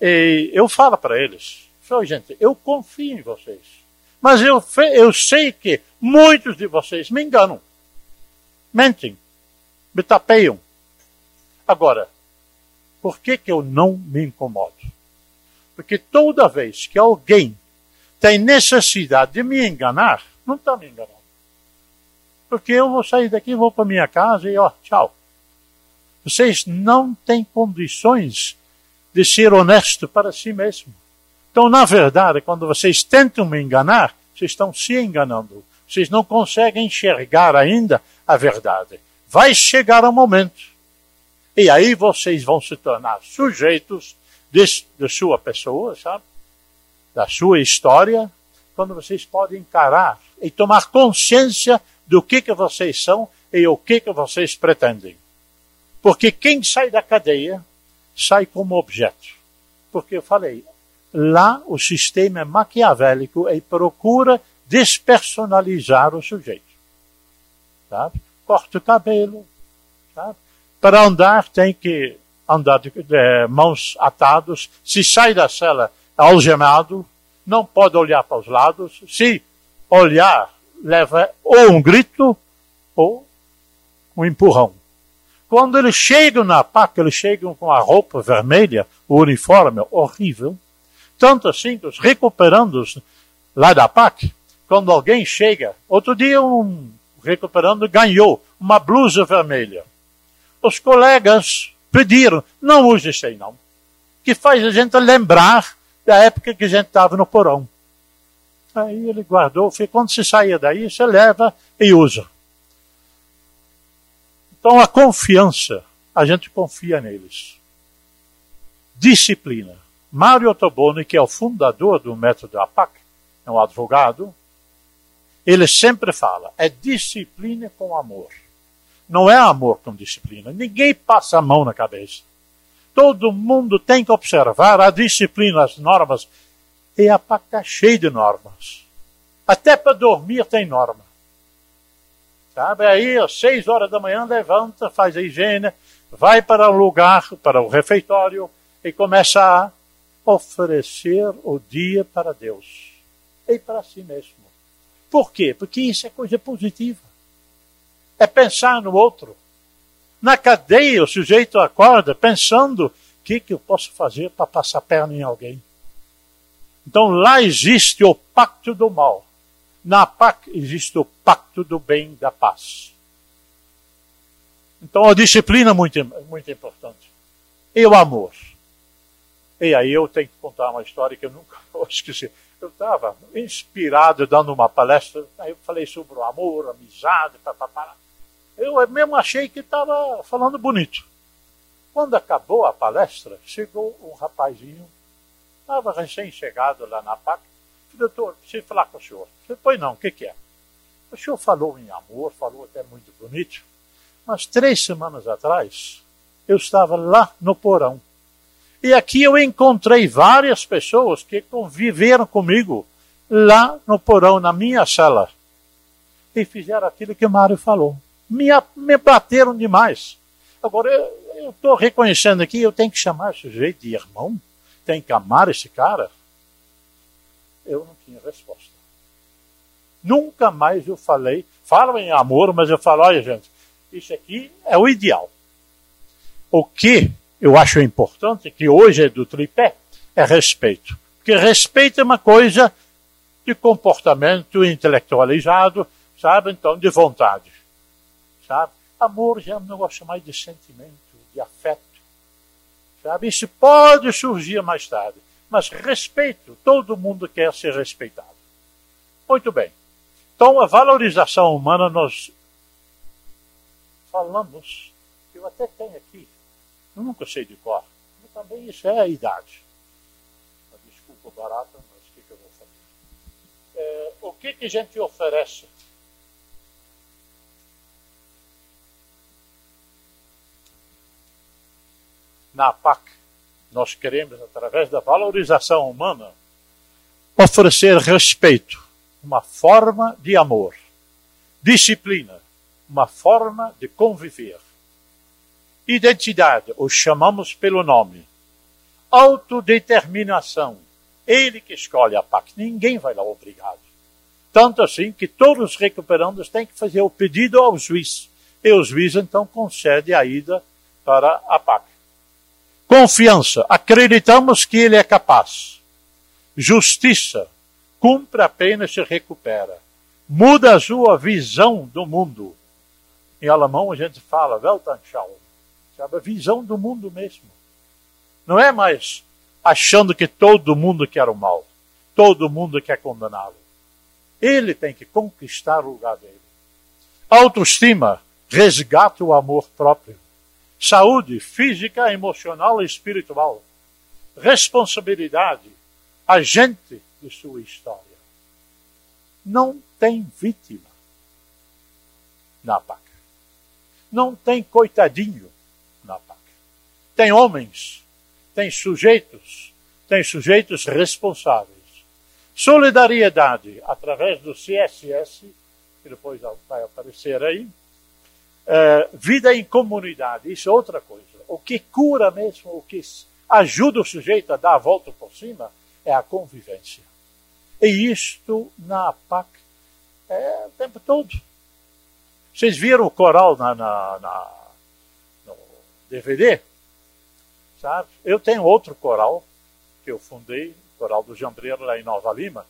e eu falo para eles, gente, eu confio em vocês. Mas eu, eu sei que muitos de vocês me enganam. Mentem. Me tapeiam. Agora, por que, que eu não me incomodo? Porque toda vez que alguém tem necessidade de me enganar, não está me enganando. Porque eu vou sair daqui, vou para minha casa e ó, tchau. Vocês não têm condições de ser honesto para si mesmo. Então, na verdade, quando vocês tentam me enganar, vocês estão se enganando. Vocês não conseguem enxergar ainda a verdade. Vai chegar um momento. E aí vocês vão se tornar sujeitos de, de sua pessoa, sabe? Da sua história, quando vocês podem encarar e tomar consciência do que, que vocês são e o que, que vocês pretendem. Porque quem sai da cadeia sai como objeto. Porque eu falei, Lá o sistema é maquiavélico e procura despersonalizar o sujeito. Sabe? Corta o cabelo. Sabe? Para andar tem que andar de, de mãos atadas. Se sai da cela algemado, não pode olhar para os lados. Se olhar, leva ou um grito ou um empurrão. Quando eles chegam na PAC, eles chegam com a roupa vermelha, o uniforme horrível, tanto assim que os recuperandos lá da PAC, quando alguém chega, outro dia um recuperando ganhou uma blusa vermelha. Os colegas pediram, não use isso aí não, que faz a gente lembrar da época que a gente estava no porão. Aí ele guardou, quando se saia daí, você leva e usa. Então a confiança, a gente confia neles. Disciplina. Mário Toboni, que é o fundador do método APAC, é um advogado, ele sempre fala, é disciplina com amor. Não é amor com disciplina. Ninguém passa a mão na cabeça. Todo mundo tem que observar a disciplina, as normas. E a PAC está cheia de normas. Até para dormir tem norma. Sabe? Aí, às seis horas da manhã, levanta, faz a higiene, vai para o lugar, para o refeitório, e começa a oferecer o dia para Deus e para si mesmo. Por quê? Porque isso é coisa positiva. É pensar no outro. Na cadeia, o sujeito acorda pensando o que, que eu posso fazer para passar perna em alguém. Então lá existe o pacto do mal. Na PAC existe o pacto do bem, da paz. Então a disciplina é muito, muito importante. E o amor. E aí eu tenho que contar uma história que eu nunca vou esquecer. Eu estava inspirado dando uma palestra, aí eu falei sobre o amor, amizade, papapá. Eu mesmo achei que estava falando bonito. Quando acabou a palestra, chegou um rapazinho, estava recém-chegado lá na PAC, doutor, preciso falar com o senhor. Pois não, o que, que é? O senhor falou em amor, falou até muito bonito, mas três semanas atrás, eu estava lá no porão, e aqui eu encontrei várias pessoas que conviveram comigo lá no porão, na minha cela. E fizeram aquilo que o Mário falou. Me, me bateram demais. Agora, eu estou reconhecendo aqui, eu tenho que chamar esse sujeito de irmão? Tenho que amar esse cara? Eu não tinha resposta. Nunca mais eu falei, falo em amor, mas eu falo, olha gente, isso aqui é o ideal. O que eu acho importante, que hoje é do tripé, é respeito. Porque respeito é uma coisa de comportamento intelectualizado, sabe? Então, de vontade. Sabe? Amor já é um negócio mais de sentimento, de afeto. Sabe? Isso pode surgir mais tarde. Mas respeito, todo mundo quer ser respeitado. Muito bem. Então, a valorização humana, nós falamos, eu até tenho aqui, eu nunca sei de cor, mas também isso é a idade. Desculpa barata, mas o que, que eu vou fazer? É, o que, que a gente oferece? Na PAC, nós queremos, através da valorização humana, oferecer respeito, uma forma de amor, disciplina, uma forma de conviver, identidade, o chamamos pelo nome, autodeterminação, ele que escolhe a PAC, ninguém vai lá obrigado. Tanto assim que todos os recuperandos têm que fazer o pedido ao juiz. E o juiz então concede a ida para a PAC. Confiança. Acreditamos que ele é capaz. Justiça. Cumpre a pena e se recupera. Muda a sua visão do mundo. Em alemão a gente fala Weltanschauung. Sabe? A visão do mundo mesmo. Não é mais achando que todo mundo quer o mal. Todo mundo quer condená-lo. Ele tem que conquistar o lugar dele. Autoestima resgata o amor próprio saúde física, emocional e espiritual, responsabilidade, agente de sua história. Não tem vítima na PAC. Não tem coitadinho na PAC. Tem homens, tem sujeitos, tem sujeitos responsáveis. Solidariedade através do CSS, que depois vai aparecer aí, Uh, vida em comunidade, isso é outra coisa. O que cura mesmo, o que ajuda o sujeito a dar a volta por cima, é a convivência. E isto na PAC é o tempo todo. Vocês viram o coral na, na, na no DVD? Sabe? Eu tenho outro coral que eu fundei, o coral do Jambreiro lá em Nova Lima,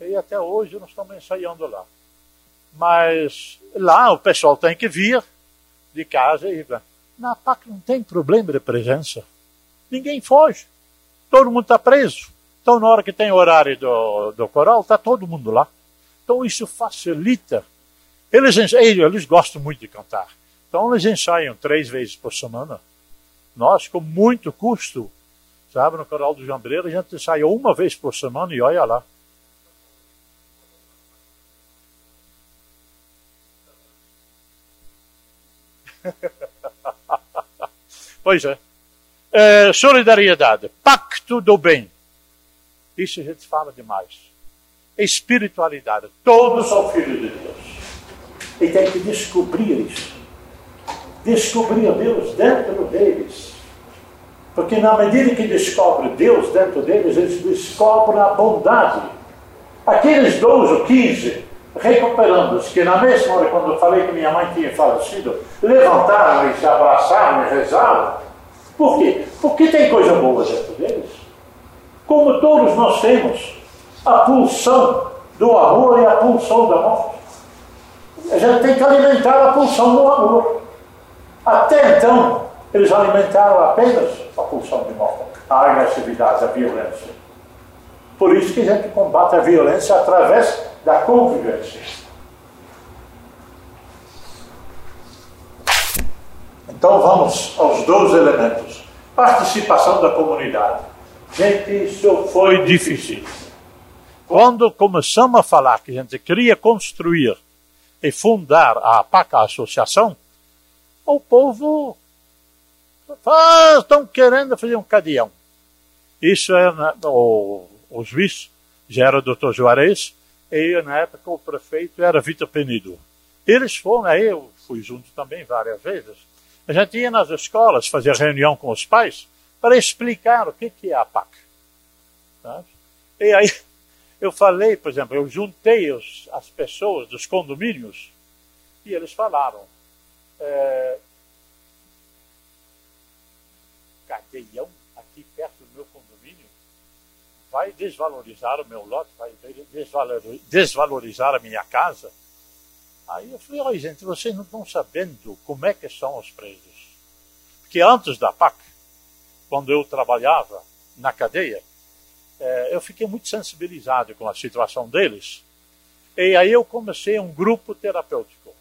e até hoje nós estamos ensaiando lá. Mas lá o pessoal tem que vir de casa e na PAC não tem problema de presença. Ninguém foge. Todo mundo está preso. Então, na hora que tem horário do, do coral, está todo mundo lá. Então, isso facilita. Eles, eles gostam muito de cantar. Então, eles ensaiam três vezes por semana. Nós, com muito custo, sabe, no coral do Jambreiro, a gente ensaia uma vez por semana e olha lá. pois é. é. Solidariedade, pacto do bem. Isso a gente fala demais. Espiritualidade. Todos são filhos de Deus. E tem que descobrir isso. Descobrir Deus dentro deles. Porque na medida que descobre Deus dentro deles, eles descobrem a bondade. Aqueles 12 ou 15 recuperando-se, que na mesma hora, quando eu falei que minha mãe tinha falecido, levantaram e se abraçaram e rezaram. Por quê? Porque tem coisa boa dentro deles. Como todos nós temos a pulsão do amor e a pulsão da morte. A gente tem que alimentar a pulsão do amor. Até então, eles alimentaram apenas a pulsão de morte, a agressividade, a violência. Por isso que a gente combate a violência através da convivência. Então vamos aos dois elementos. Participação da comunidade. Gente, isso foi difícil. Quando começamos a falar que a gente queria construir e fundar a PAC, a associação, o povo ah, estão querendo fazer um cadeão. Isso é o, o juiz, já era o doutor Juarez, e na época o prefeito era Vitor Penido. Eles foram, aí eu fui junto também várias vezes. A gente ia nas escolas fazer reunião com os pais para explicar o que, que é a PAC. Sabe? E aí Eu falei, por exemplo, eu juntei as pessoas dos condomínios e eles falaram. É, cadeião aqui perto do meu condomínio vai desvalorizar o meu lote, vai desvalorizar a minha casa. Aí eu falei, olha gente, vocês não estão sabendo como é que são os preços. Porque antes da PAC, quando eu trabalhava na cadeia, é, eu fiquei muito sensibilizado com a situação deles. E aí eu comecei um grupo terapêutico.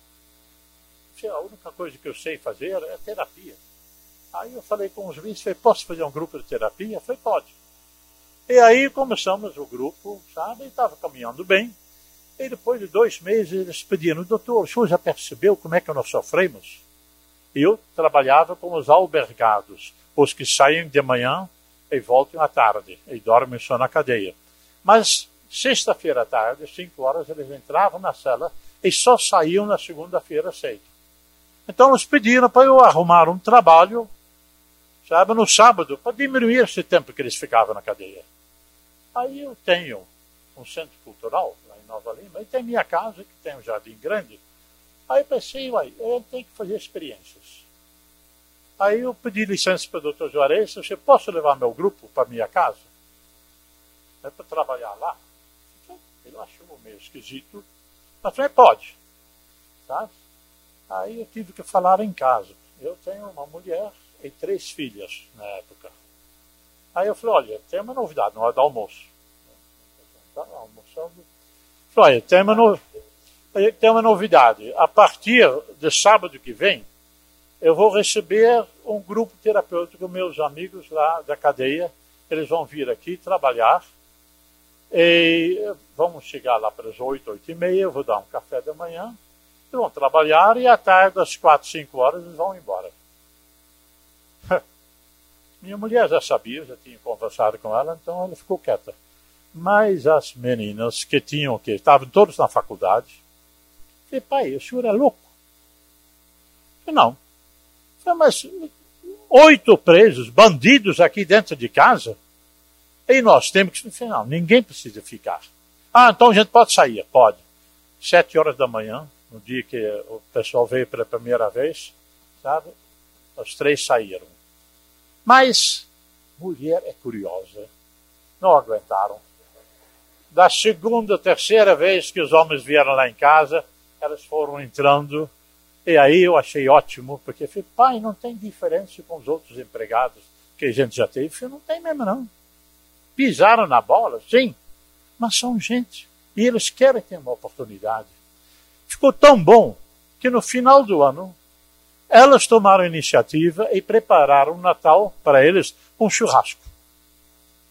A única coisa que eu sei fazer é terapia. Aí eu falei com os juízes, falei, posso fazer um grupo de terapia? Falei, pode. E aí começamos o grupo, sabe, e estava caminhando bem. E depois de dois meses eles pediram, doutor, o senhor já percebeu como é que nós sofremos? Eu trabalhava com os albergados, os que saem de manhã e voltam à tarde, e dormem só na cadeia. Mas sexta-feira à tarde, cinco horas, eles entravam na cela e só saíam na segunda-feira cedo. Então eles pediram para eu arrumar um trabalho, sabe, no sábado, para diminuir esse tempo que eles ficavam na cadeia. Aí eu tenho um centro cultural, Nova Lima, e tem minha casa, que tem um jardim grande. Aí eu pensei, uai, eu tenho que fazer experiências. Aí eu pedi licença para o doutor Juarez, eu disse, posso levar meu grupo para minha casa? É para trabalhar lá? Ele achou meio esquisito, mas falei, pode. Sabe? Aí eu tive que falar em casa. Eu tenho uma mulher e três filhas na época. Aí eu falei, olha, tem uma novidade na hora do almoço. Tá almoçando Olha, tem uma, no... tem uma novidade. A partir de sábado que vem, eu vou receber um grupo terapêutico, meus amigos lá da cadeia. Eles vão vir aqui trabalhar. E vamos chegar lá para as oito, oito e meia, eu vou dar um café da manhã. Eles vão trabalhar e à tarde, às quatro, cinco horas, eles vão embora. Minha mulher já sabia, já tinha conversado com ela, então ela ficou quieta. Mas as meninas que tinham que estavam todos na faculdade, falei, pai, o senhor é louco? Falei, não. Falei, mas oito presos, bandidos aqui dentro de casa, e nós temos que. Falei, não, ninguém precisa ficar. Ah, então a gente pode sair? Pode. Sete horas da manhã, no dia que o pessoal veio pela primeira vez, sabe? Os três saíram. Mas mulher é curiosa. Não aguentaram da segunda, terceira vez que os homens vieram lá em casa, elas foram entrando. E aí eu achei ótimo, porque falei, pai, não tem diferença com os outros empregados que a gente já teve. Falei, não tem mesmo não. Pisaram na bola, sim, mas são gente. E eles querem ter uma oportunidade. Ficou tão bom que no final do ano, elas tomaram iniciativa e prepararam o Natal para eles um churrasco.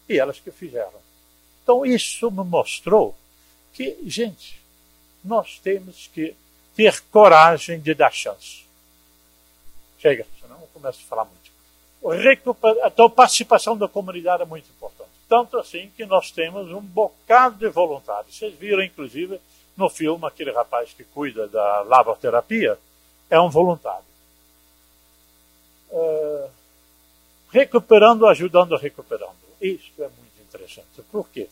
E elas que fizeram. Então isso me mostrou que, gente, nós temos que ter coragem de dar chance. Chega, senão eu começo a falar muito. Então, a participação da comunidade é muito importante. Tanto assim que nós temos um bocado de voluntários. Vocês viram, inclusive, no filme, aquele rapaz que cuida da lavoterapia é um voluntário. Uh, recuperando, ajudando, recuperando. Isso é muito interessante. Por quê?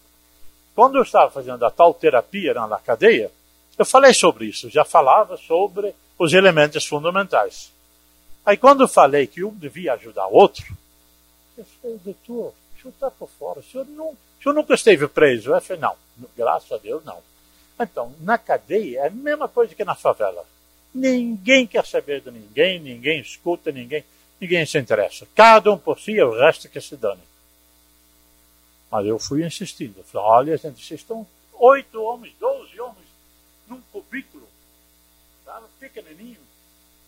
Quando eu estava fazendo a tal terapia na cadeia, eu falei sobre isso, já falava sobre os elementos fundamentais. Aí quando eu falei que um devia ajudar o outro, eu falei, doutor, o senhor está por fora, o senhor, não, o senhor nunca esteve preso. Eu falei, não, graças a Deus não. Então, na cadeia é a mesma coisa que na favela. Ninguém quer saber de ninguém, ninguém escuta, ninguém, ninguém se interessa. Cada um por si, o resto que se dane. Mas eu fui insistindo. falei, olha, gente, vocês estão oito homens, doze homens num cubículo, sabe, pequenininho.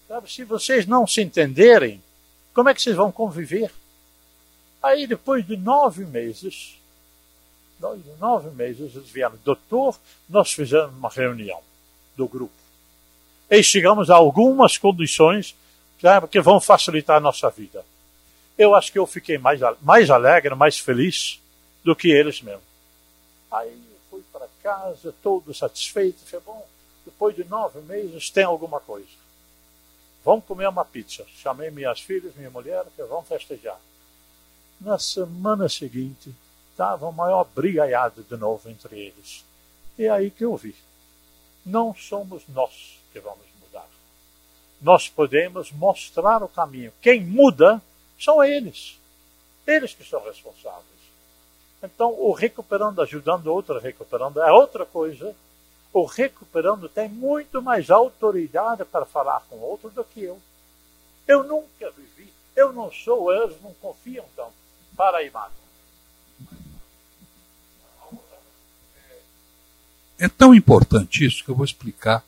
Sabe, se vocês não se entenderem, como é que vocês vão conviver? Aí, depois de nove meses, nove meses, eles vieram, doutor, nós fizemos uma reunião do grupo. E chegamos a algumas condições sabe, que vão facilitar a nossa vida. Eu acho que eu fiquei mais, mais alegre, mais feliz do que eles mesmos. Aí fui para casa, todo satisfeito, falei, bom, depois de nove meses tem alguma coisa. Vamos comer uma pizza. Chamei minhas filhas, minha mulher, falei, vamos festejar. Na semana seguinte, estava uma maior brigaiada de novo entre eles. E é aí que eu vi. Não somos nós que vamos mudar. Nós podemos mostrar o caminho. Quem muda são eles. Eles que são responsáveis. Então, o recuperando, ajudando o outro recuperando, é outra coisa. O recuperando tem muito mais autoridade para falar com outro do que eu. Eu nunca vivi, eu não sou, eles não confiam tanto. Para aí, Mário. É tão importante isso que eu vou explicar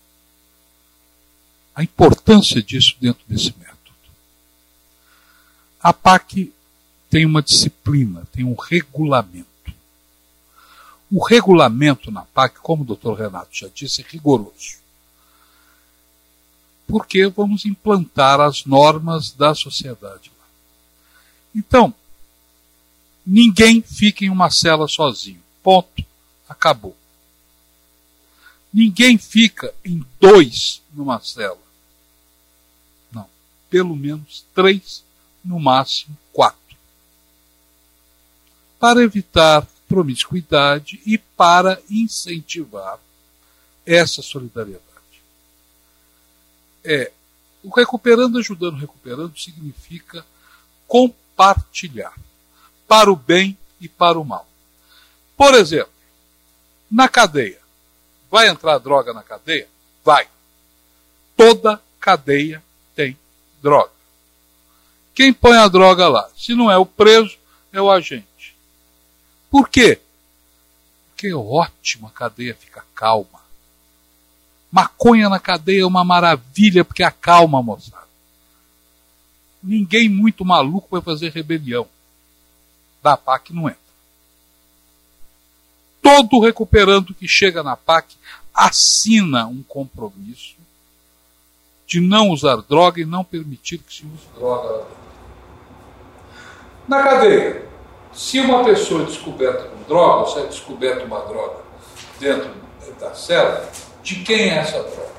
a importância disso dentro desse método. A PAC tem uma disciplina, tem um regulamento. O regulamento na PAC, como o doutor Renato já disse, é rigoroso. Porque vamos implantar as normas da sociedade lá. Então, ninguém fica em uma cela sozinho. Ponto. Acabou. Ninguém fica em dois numa cela. Não. Pelo menos três, no máximo. Para evitar promiscuidade e para incentivar essa solidariedade. É, o recuperando, ajudando, recuperando significa compartilhar para o bem e para o mal. Por exemplo, na cadeia, Vai entrar droga na cadeia? Vai. Toda cadeia tem droga. Quem põe a droga lá? Se não é o preso, é o agente. Por quê? Porque é ótimo a cadeia fica calma. Maconha na cadeia é uma maravilha porque acalma, moçada. Ninguém muito maluco vai fazer rebelião. Da PAC não entra todo recuperando que chega na PAC assina um compromisso de não usar droga e não permitir que se use droga Na cadeia, se uma pessoa é descoberta com droga, ou se é descoberta uma droga dentro da cela, de quem é essa droga?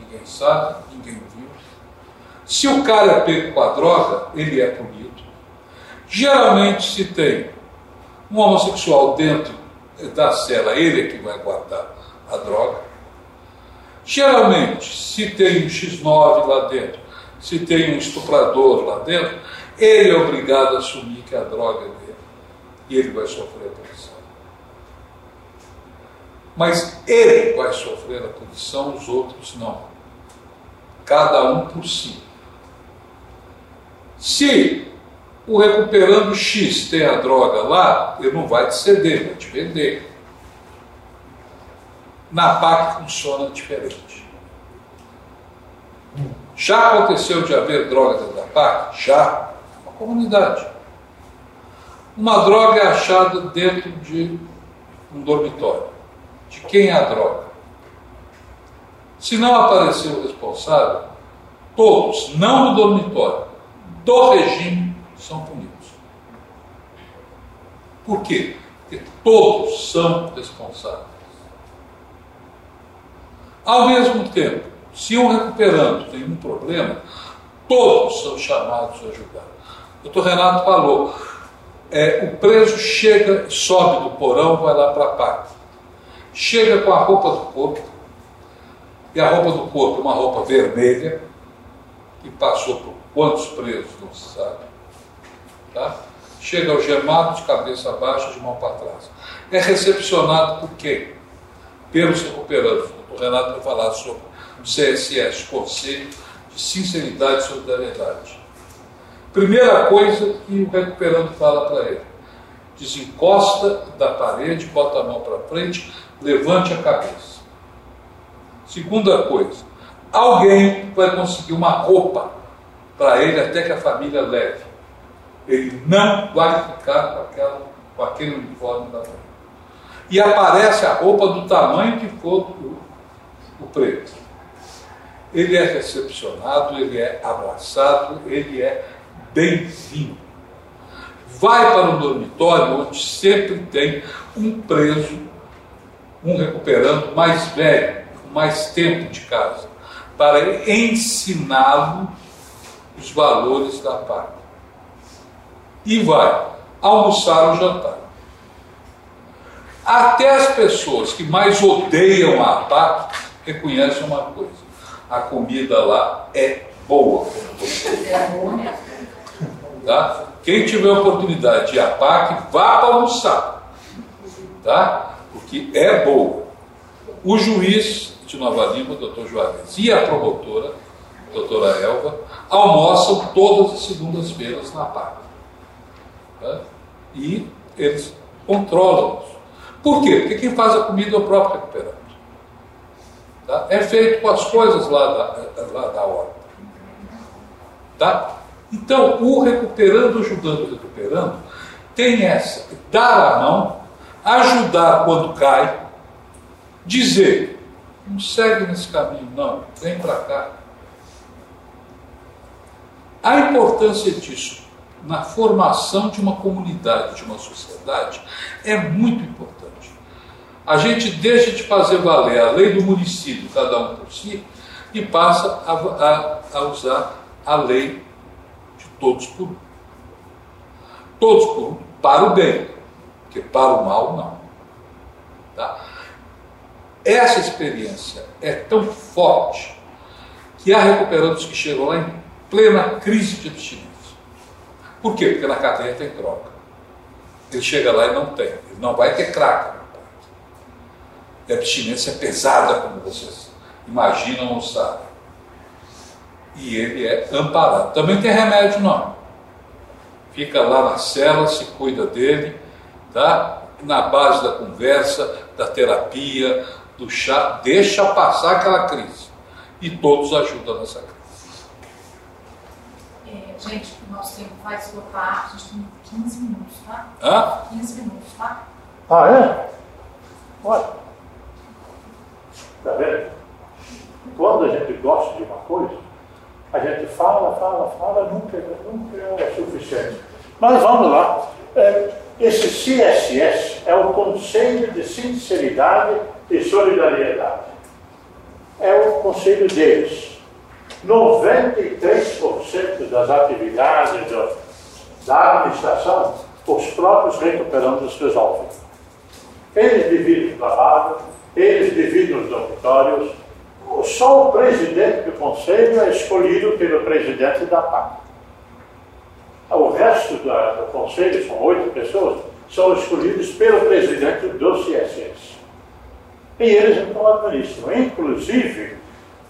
Ninguém sabe, ninguém viu. Se o cara é pego com a droga, ele é punido. Geralmente se tem um homossexual dentro da cela, ele é que vai guardar a droga. Geralmente, se tem um X9 lá dentro, se tem um estuprador lá dentro, ele é obrigado a assumir que a droga é dele. E ele vai sofrer a punição. Mas ele vai sofrer a punição, os outros não. Cada um por si. Se o recuperando X tem a droga lá, ele não vai te ceder, vai te vender. Na PAC funciona diferente. Já aconteceu de haver droga dentro da PAC? Já. Comunidade. Uma droga é achada dentro de um dormitório. De quem é a droga? Se não apareceu o responsável, todos, não no dormitório, do regime são punidos. Por quê? Porque todos são responsáveis. Ao mesmo tempo, se um recuperando tem um problema, todos são chamados a ajudar. Doutor Renato falou, é, o preso chega, sobe do porão, vai lá para a PAC. Chega com a roupa do corpo, e a roupa do corpo é uma roupa vermelha, que passou por quantos presos, não se sabe. Tá? Chega algemado de cabeça baixa, de mão para trás. É recepcionado por quem? Pelos recuperantes. O Renato vai falar sobre o CSS, Conselho de Sinceridade e Solidariedade. Primeira coisa que o recuperando fala para ele: desencosta da parede, bota a mão para frente, levante a cabeça. Segunda coisa, alguém vai conseguir uma roupa para ele até que a família leve. Ele não vai ficar com, aquela, com aquele uniforme da mãe. E aparece a roupa do tamanho que for o, o preto. Ele é recepcionado, ele é abraçado, ele é bem-vindo. Vai para um dormitório onde sempre tem um preso, um recuperando mais velho, com mais tempo de casa, para ensiná-lo os valores da pátria. E vai almoçar ou jantar. Até as pessoas que mais odeiam a APAC reconhecem uma coisa: a comida lá é boa. Tá? Quem tiver oportunidade de ir à PAC, vá para almoçar. Tá? Porque é boa. O juiz de Nova Lima, doutor Juarez, e a promotora, doutora Elva, almoçam todas as segundas-feiras na PAC. Tá? E eles controlam isso. Por quê? Porque quem faz a comida é o próprio recuperante. Tá? É feito com as coisas lá da, lá da horta. Tá? Então, o recuperando, ajudando, recuperando, tem essa, dar a mão, ajudar quando cai, dizer, não segue nesse caminho, não, vem para cá. A importância disso na formação de uma comunidade, de uma sociedade, é muito importante. A gente deixa de fazer valer a lei do município, cada um por si, e passa a, a, a usar a lei todos por um. Todos por um, para o bem, porque para o mal não. Tá? Essa experiência é tão forte que há recuperantes que chegam lá em plena crise de abstinência. Por quê? Porque na cadeia tem troca. Ele chega lá e não tem. Ele não vai ter crack. E a abstinência é pesada, como vocês imaginam ou sabem. E ele é amparado. Também tem remédio, não. Fica lá na cela, se cuida dele, tá? na base da conversa, da terapia, do chá, deixa passar aquela crise. E todos ajudam nessa crise. É, gente, o nosso tempo vai esgotar, a gente tem 15 minutos, tá? Hã? 15 minutos, tá? Ah, é? Olha. Está vendo? Quando a gente gosta de uma coisa, a gente fala, fala, fala, nunca, nunca é suficiente. Mas vamos lá. É, esse CSS é o Conselho de Sinceridade e Solidariedade. É o conselho deles. 93% das atividades da administração, os próprios recuperandos resolvem. Eles dividem o trabalho, eles dividem os dormitórios. Só o presidente do conselho é escolhido pelo presidente da PAC. O resto da, do conselho, são oito pessoas, são escolhidos pelo presidente do CSS. E eles então administram. Inclusive,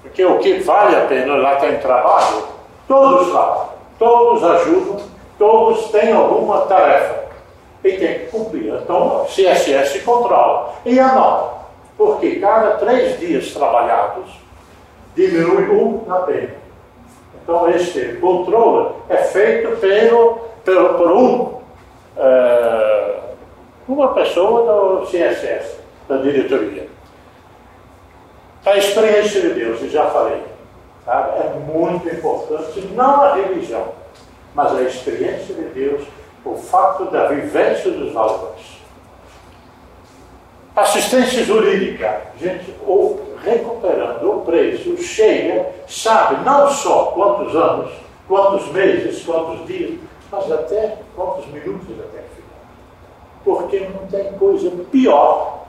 porque o que vale a pena lá tem trabalho, todos lá, todos ajudam, todos têm alguma tarefa. E tem que cumprir. Então, o CSS controla. E anota. Porque cada três dias trabalhados diminui um na pena. Então, este controle é feito pelo, pelo, por um, é, uma pessoa do CSS, da diretoria. A experiência de Deus, eu já falei, é muito importante, não a religião, mas a experiência de Deus, o fato da vivência dos valores. Assistência jurídica, gente, ou recuperando o preço, chega, sabe não só quantos anos, quantos meses, quantos dias, mas até quantos minutos até final. Porque não tem coisa pior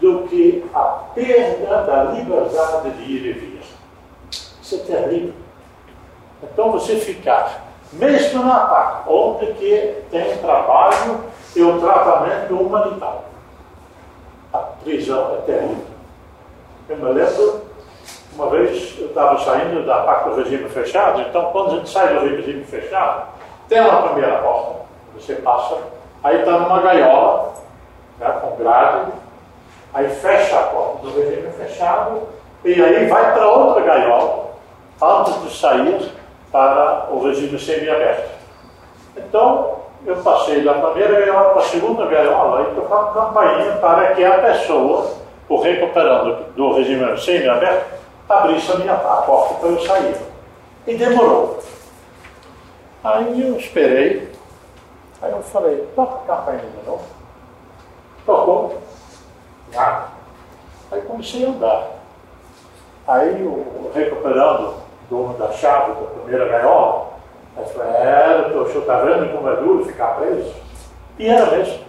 do que a perda da liberdade de ir e vir. Isso é terrível. Então você ficar, mesmo na PAC, onde que tem trabalho e o tratamento humanitário prisão é terrível. Eu me lembro, uma vez eu estava saindo da parte do regime fechado, então quando a gente sai do regime fechado, tem uma primeira porta, você passa, aí está numa gaiola, né, com grade, aí fecha a porta do regime fechado, e aí vai para outra gaiola, antes de sair para o regime semi-aberto. Então, eu passei da primeira gaiola para a segunda gaiola e tocava campainha para que a pessoa, o recuperando do regime semi-aberto, abrisse a minha a porta para eu sair. E demorou. Aí eu esperei. Aí eu falei, toca a campainha de novo. Tocou. Nada. Aí comecei a andar. Aí o recuperando, dono da chave da primeira gaiola, Aí falei, é, o senhor está vendo como é duro ficar preso? E era mesmo.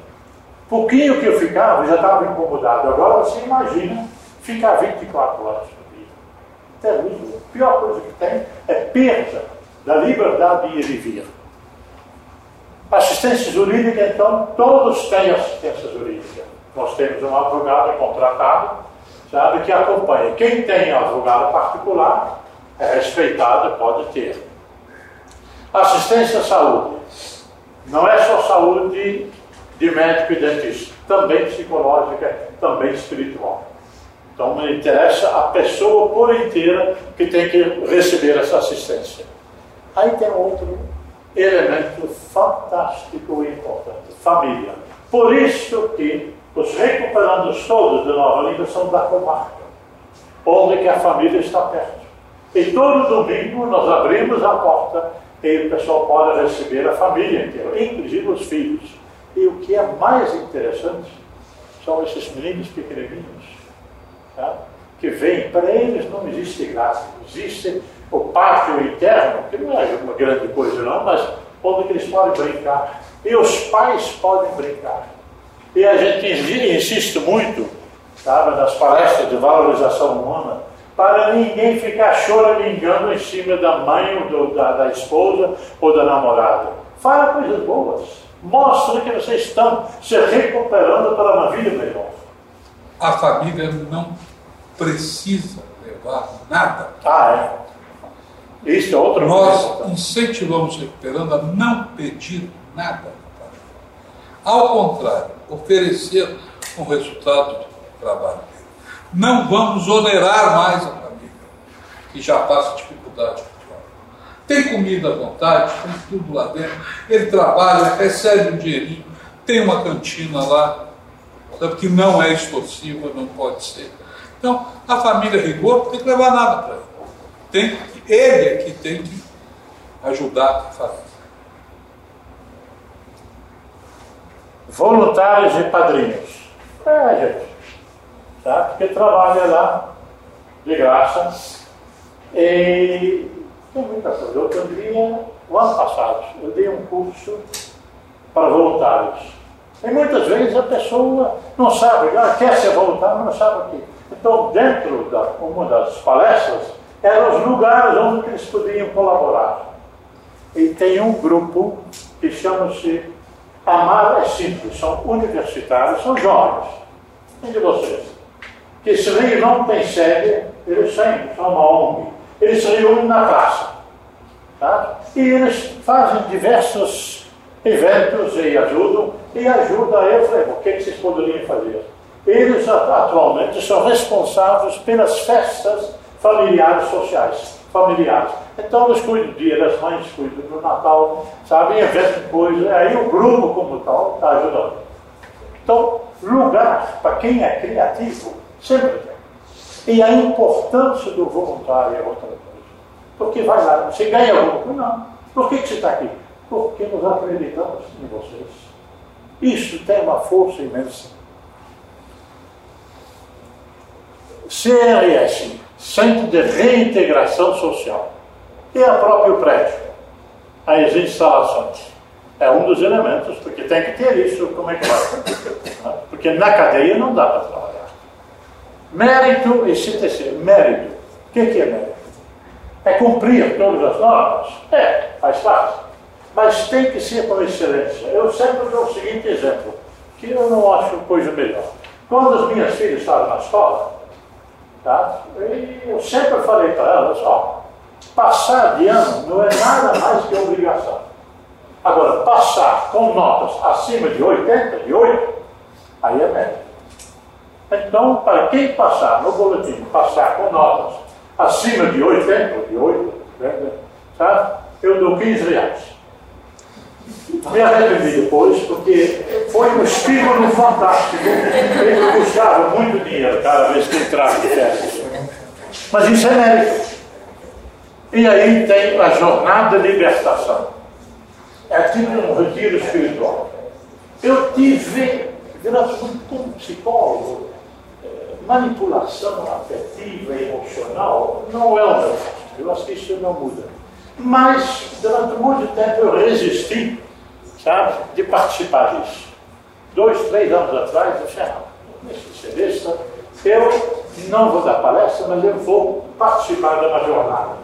Pouquinho que eu ficava, eu já estava incomodado. Agora você imagina ficar 24 horas por dia. Terrível. A pior coisa que tem é perda da liberdade de ir e vir. Assistência jurídica, então, todos têm assistência jurídica. Nós temos um advogado contratado, sabe, que acompanha. Quem tem advogado particular é respeitado, pode ter. Assistência à saúde. Não é só saúde de médico e dentista, também psicológica, também espiritual. Então, me interessa a pessoa por inteira que tem que receber essa assistência. Aí tem outro elemento fantástico e importante: família. Por isso que os recuperandos todos de Nova Lima são da comarca, onde que a família está perto. E todo domingo nós abrimos a porta e o pessoal pode receber a família inteira, inclusive os filhos. E o que é mais interessante são esses meninos pequenininhos, tá? que vêm, para eles não existe graça, existe o pátio interno, que não é uma grande coisa não, mas onde eles podem brincar. E os pais podem brincar. E a gente insiste muito, sabe, nas palestras de valorização humana, para ninguém ficar choramingando em cima da mãe ou do, da, da esposa ou da namorada. Fala coisas boas. Mostra que vocês estão se recuperando para uma vida melhor. A família não precisa levar nada. Ah, é. Isso é outra Nós coisa. incentivamos recuperando a não pedir nada. Ao contrário, oferecer um resultado do trabalho. Não vamos onerar mais a família, que já passa dificuldade. Tem comida à vontade, tem tudo lá dentro. Ele trabalha, recebe um dinheirinho, tem uma cantina lá, sabe que não é extorsiva, não pode ser. Então, a família rigor não tem que levar nada para ele. Tem, ele é que tem que ajudar a família. Voluntários e padrinhos. É, gente. Tá? Porque trabalha lá de graça. E coisa. Eu também, o ano passado, eu dei um curso para voluntários. E muitas vezes a pessoa não sabe, ela quer ser voluntário, mas não sabe o que. Então, dentro da uma das palestras, eram os lugares onde eles podiam colaborar. E tem um grupo que chama-se Amar é Simples, são universitários, são jovens, e de vocês, que se reúnem, não tem sede, eles sempre são uma ONG, eles se reúnem na praça. Tá? E eles fazem diversos eventos e ajudam, e ajudam eu falei, o que vocês poderiam fazer? Eles atualmente são responsáveis pelas festas familiares sociais, familiares. Então eles cuidam do dia das mães, cuidam do Natal, sabe, inventam coisas, aí o grupo como tal está ajudando. Então, lugar para quem é criativo, sempre tem. E a importância do voluntário é outra coisa. Porque vai lá, você ganha alguma? Não. Por que, que você está aqui? Porque nós acreditamos em vocês. Isso tem uma força imensa. CRS, Centro de Reintegração Social, e a próprio prédio, as instalações. É um dos elementos, porque tem que ter isso, como é que vai? Porque na cadeia não dá para trabalhar. Mérito e CTC. Mérito. O que, que é mérito? É cumprir todas as normas? É, faz parte. Mas tem que ser com excelência. Eu sempre dou o seguinte exemplo, que eu não acho coisa melhor. Quando as minhas filhas estavam na escola, tá? eu sempre falei para elas, ó, passar de ano não é nada mais que obrigação. Agora, passar com notas acima de 80, de 8, aí é mérito. Então, para quem passar no boletim, passar com notas acima de 80, de 8, né, sabe? eu dou 15 reais. Me arrependi depois, porque foi um estímulo fantástico. Ele buscava muito dinheiro cada vez que entrava de férias. Mas isso é mérito. E aí tem a jornada de libertação. É tipo um retiro espiritual. Eu tive, durante muito como psicólogo, manipulação afetiva e emocional não é o meu forte. Eu acho que isso não muda. Mas, durante muito tempo, eu resisti sabe, de participar disso. Dois, três anos atrás, eu disse, ah, nesse eu não vou dar palestra, mas eu vou participar de uma jornada.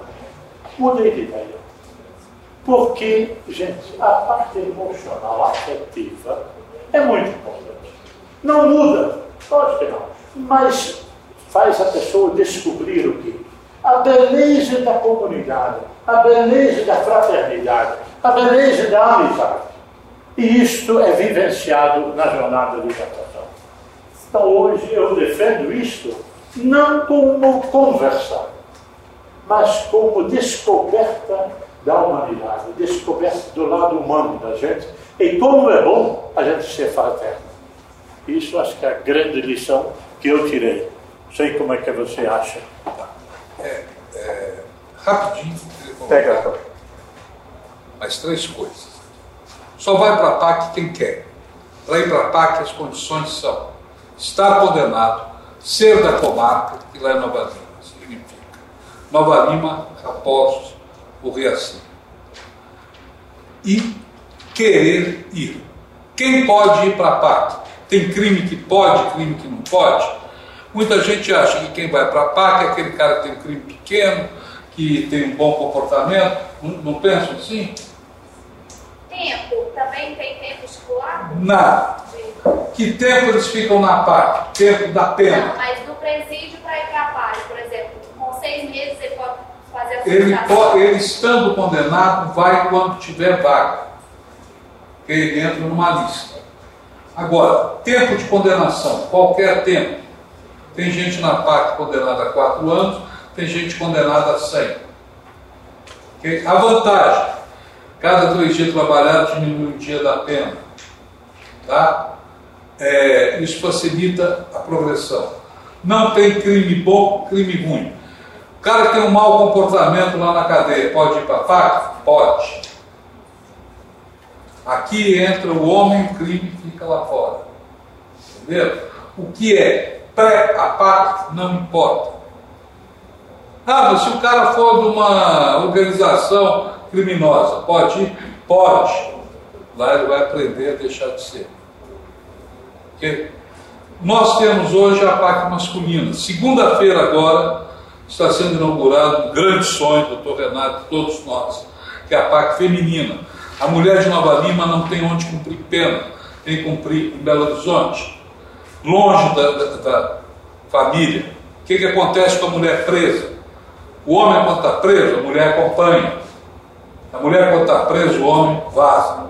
Mudei de ideia. Porque, gente, a parte emocional, afetiva, é muito importante. Não muda, pode que não, mas faz a pessoa descobrir o que? A beleza da comunidade, a beleza da fraternidade, a beleza da amizade. E isto é vivenciado na jornada de libertação. Então hoje eu defendo isto não como conversa, mas como descoberta da humanidade, descoberta do lado humano da gente, e como é bom a gente ser fraterno. Isso acho que é a grande lição que eu tirei. Não sei como é que você acha. É, é, rapidinho, Pega. mais três coisas. Só vai para a PAC quem quer. Para ir para a PAC as condições são estar condenado, ser da comarca, que lá é Nova Lima, significa Nova Lima, Raposos, o Riaci. E querer ir. Quem pode ir para a PAC? Tem crime que pode, crime que não pode? Muita gente acha que quem vai para a PAC é aquele cara que tem um crime pequeno, que tem um bom comportamento. Não, não pensam assim? Tempo, também tem tempo escolar? Nada. Que tempo eles ficam na PAC? Tempo da pena. Não, mas do presídio para ir para a PAC, por exemplo, com seis meses ele pode fazer a Ele, solicitação. po- ele estando condenado, vai quando tiver vaga. Porque ele entra numa lista. Agora, tempo de condenação, qualquer tempo. Tem gente na PAC condenada a quatro anos, tem gente condenada a 100. Ok? A vantagem, cada dois dias trabalhados diminui um dia da pena. Tá? É, isso facilita a progressão. Não tem crime bom, crime ruim. O cara tem um mau comportamento lá na cadeia, pode ir para a faca? Pode. Aqui entra o homem, o crime fica lá fora. Entendeu? O que é pré a não importa. Ah, mas se o cara for de uma organização criminosa, pode ir? Pode. Lá ele vai aprender a deixar de ser. Ok? Nós temos hoje a PAC masculina. Segunda-feira agora está sendo inaugurado um grande sonho do Dr. Renato, de todos nós, que é a PAC feminina. A mulher de Nova Lima não tem onde cumprir pena, tem que cumprir em Belo Horizonte, longe da, da- da família. O que, que acontece com a mulher presa? O homem, quando está preso, a mulher acompanha. A mulher, quando está presa, o homem vaza.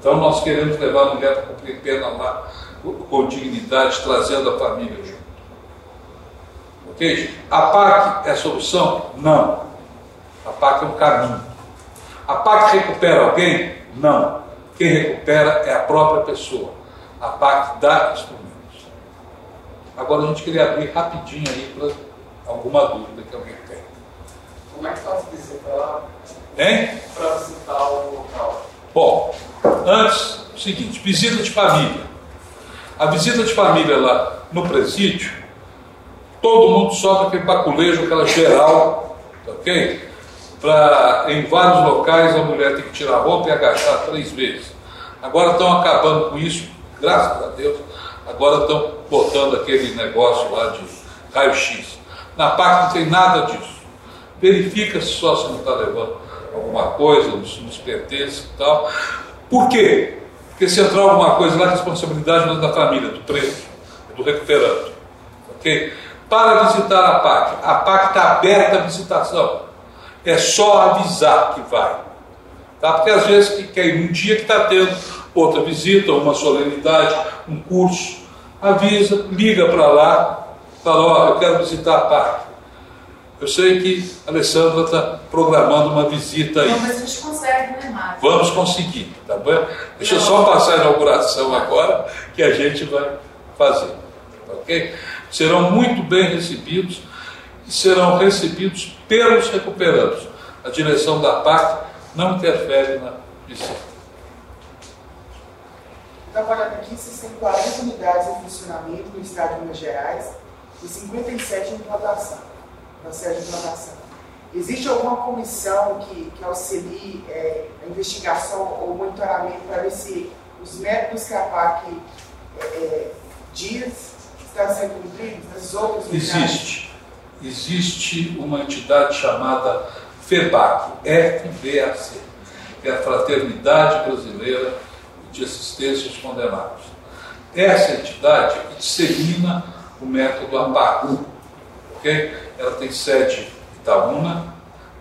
Então, nós queremos levar a mulher para cumprir pena lá com- dignidade, trazendo a família junto. Ok? A PAC é solução? Não. A PAC é um caminho. A PAC recupera alguém? Não. Quem recupera é a própria pessoa. A PAC dá instrumentos. Agora a gente queria abrir rapidinho aí para alguma dúvida que alguém tem. Como é que faz visita lá Hein? para visitar o local? Bom, antes, o seguinte, visita de família. A visita de família lá no presídio, todo mundo sofre aquele baculejo, aquela geral, tá ok? Em vários locais a mulher tem que tirar a roupa e agachar três vezes. Agora estão acabando com isso, graças a Deus. Agora estão botando aquele negócio lá de raio-x. Na PAC não tem nada disso. Verifica só se não está levando alguma coisa, nos, nos pertences e tal. Por quê? Porque se entrar alguma coisa lá, a responsabilidade não é da família, do preso, é do recuperando. Ok? Para visitar a PAC, a PAC está aberta à visitação. É só avisar que vai. Tá? Porque às vezes que quer ir um dia que está tendo outra visita, uma solenidade, um curso, avisa, liga para lá, fala, ó, eu quero visitar a PAC. Eu sei que a Alessandra está programando uma visita aí. Não, mas a gente consegue, né, Márcio? Vamos conseguir, tá bom? Deixa eu só passar a inauguração agora, que a gente vai fazer, ok? Serão muito bem recebidos e serão recebidos pelos recuperandos. A direção da PAC não interfere na visita. Trabalhando aqui, vocês têm 40 unidades em funcionamento no estado de Minas Gerais e 57 em implantação, processo de implantação. Existe alguma comissão que, que auxilie é, a investigação ou monitoramento para ver se os métodos que a PAC é, é, diz estão sendo cumpridos nas outras Existe. Existe uma entidade chamada FEBAC, FBAC, que é a Fraternidade Brasileira de Assistência aos Condenados. Essa entidade dissemina o método APAC. Okay? Ela tem sede em Itaúna,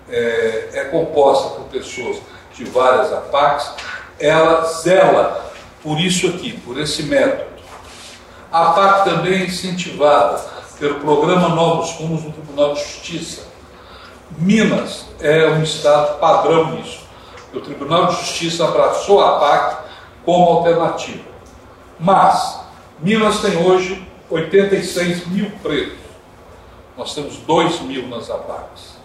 é, é composta por pessoas de várias APACs, ela zela por isso aqui, por esse método. A APAC também é incentivada pelo programa Novos Rumos no Tribunal de Justiça. Minas é um estado padrão nisso. O Tribunal de Justiça abraçou a APAC como alternativa. Mas Minas tem hoje 86 mil presos. Nós temos 2 mil nas APACs.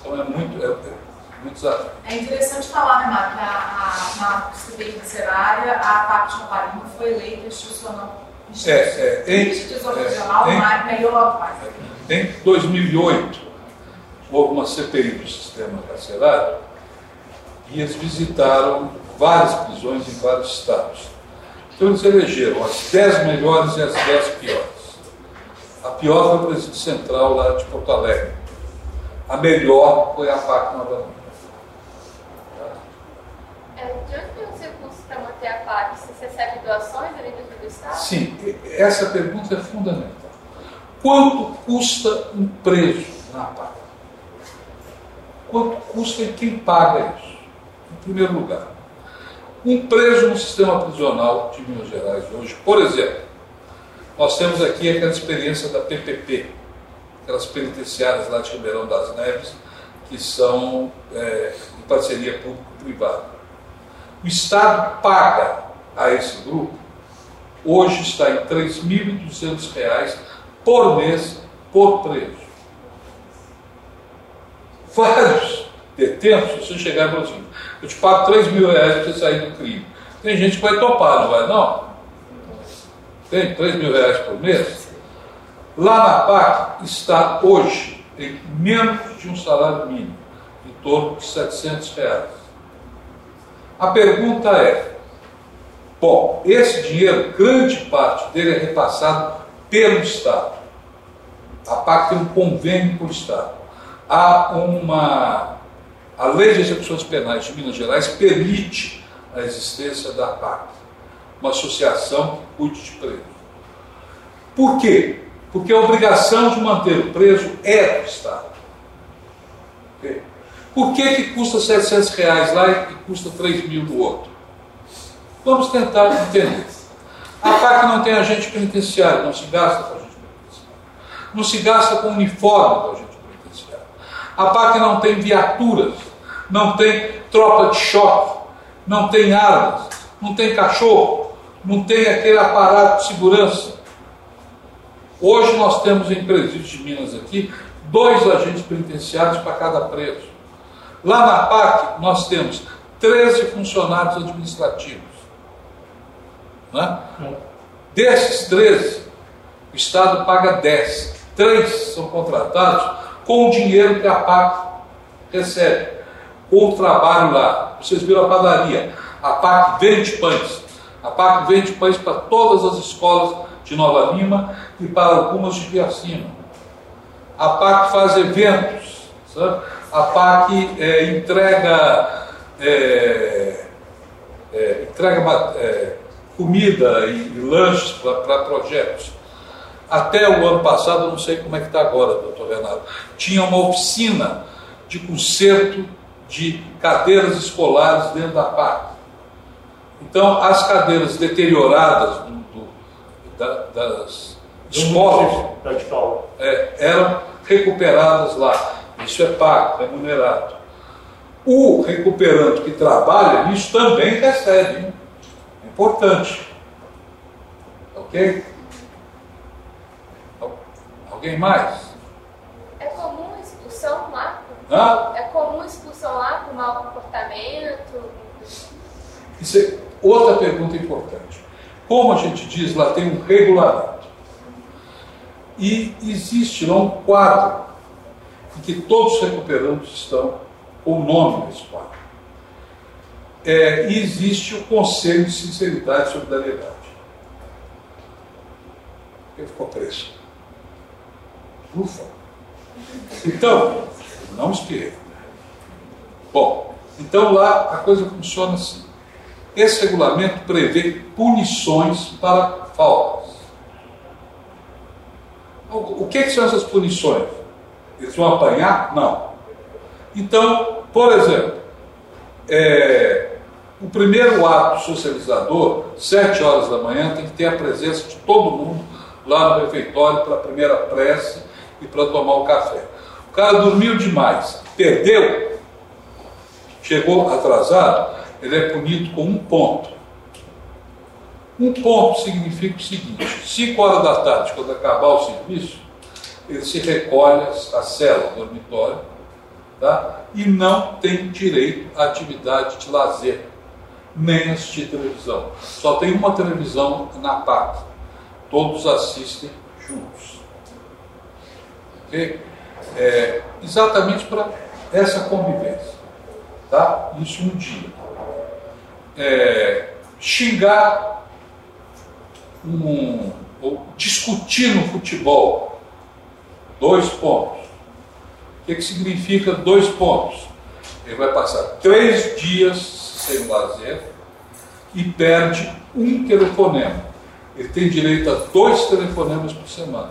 Então é muito, é, é muito desafio. É interessante falar, Renato, que a, a, na CPI carcerária, a APAC de Caparina foi eleita institucional. É, é, em, é, melhor Em 2008, houve uma CPI do sistema carcerário e eles visitaram várias prisões em vários estados. Então eles elegeram as 10 melhores e as 10 piores. A pior foi o presídio central lá de Porto Alegre. A melhor foi a PAC Nova Lima. É, custa manter a PAC? Você recebe doações ali dentro do Estado? Sim, essa pergunta é fundamental. Quanto custa um preso na PAC? Quanto custa e quem paga isso? Em primeiro lugar. Um preso no sistema prisional de Minas Gerais hoje, por exemplo, nós temos aqui aquela experiência da PPP, aquelas penitenciárias lá de Ribeirão das Neves, que são é, em parceria público-privada. O Estado paga a esse grupo, hoje está em R$ 3.200 por mês por preso. Vários detentos, se você chegar e falar assim, eu te pago 3 mil reais para você sair do crime. Tem gente que vai topar, não vai não? Tem 3 mil reais por mês? Lá na PAC está hoje em menos de um salário mínimo, em torno de 700 reais. A pergunta é, bom, esse dinheiro, grande parte dele é repassado pelo Estado. A PAC tem um convênio com o Estado. Há uma a Lei de Execuções Penais de Minas Gerais permite a existência da PAC, uma associação que cuide de preso. Por quê? Porque a obrigação de manter o preso é do Estado. Okay? Por que, que custa 700 reais lá e custa 3 mil no outro? Vamos tentar entender. A PAC não tem agente penitenciário, não se gasta com agente penitenciário. Não se gasta com uniforme do agente penitenciário. A PAC não tem viaturas não tem tropa de choque, não tem armas, não tem cachorro, não tem aquele aparato de segurança. Hoje nós temos em presídios de Minas aqui dois agentes penitenciários para cada preso. Lá na PAC nós temos 13 funcionários administrativos. Né? Desses 13, o Estado paga 10. Três são contratados com o dinheiro que a PAC recebe o trabalho lá. Vocês viram a padaria. A PAC vende pães. A PAC vende pães para todas as escolas de Nova Lima e para algumas de Piacina. A PAC faz eventos. Sabe? A PAC é, entrega, é, é, entrega é, comida e, e lanches para projetos. Até o ano passado, eu não sei como é que está agora, doutor Renato, tinha uma oficina de conserto de cadeiras escolares dentro da PAC. Então, as cadeiras deterioradas do, do, da, das escolas é, eram recuperadas lá. Isso é pago, remunerado. O recuperante que trabalha nisso também recebe. É importante. Ok? Alguém mais? É comum expulsão lá? Hã? É comum expulsão lá por mau comportamento? Isso é outra pergunta importante. Como a gente diz, lá tem um regulamento. E existe lá um quadro que todos os recuperandos estão o nome nesse quadro. É, e existe o Conselho de Sinceridade e Solidariedade. Ele ficou preso. Ufa! Então, não espirrei. Bom, então lá a coisa funciona assim. Esse regulamento prevê punições para faltas. O que, que são essas punições? Eles vão apanhar? Não. Então, por exemplo, é, o primeiro ato socializador, sete horas da manhã, tem que ter a presença de todo mundo lá no refeitório para a primeira prece e para tomar o café. O cara dormiu demais, perdeu, chegou atrasado, ele é punido com um ponto. Um ponto significa o seguinte: 5 horas da tarde, quando acabar o serviço, ele se recolhe à cela, dormitório, tá? e não tem direito à atividade de lazer, nem assistir televisão. Só tem uma televisão na PAC. Todos assistem juntos. Ok? É, exatamente para essa convivência. Tá? Isso um dia. É, xingar um, ou discutir no futebol. Dois pontos. O que, que significa dois pontos? Ele vai passar três dias sem lazer e perde um telefonema. Ele tem direito a dois telefonemas por semana.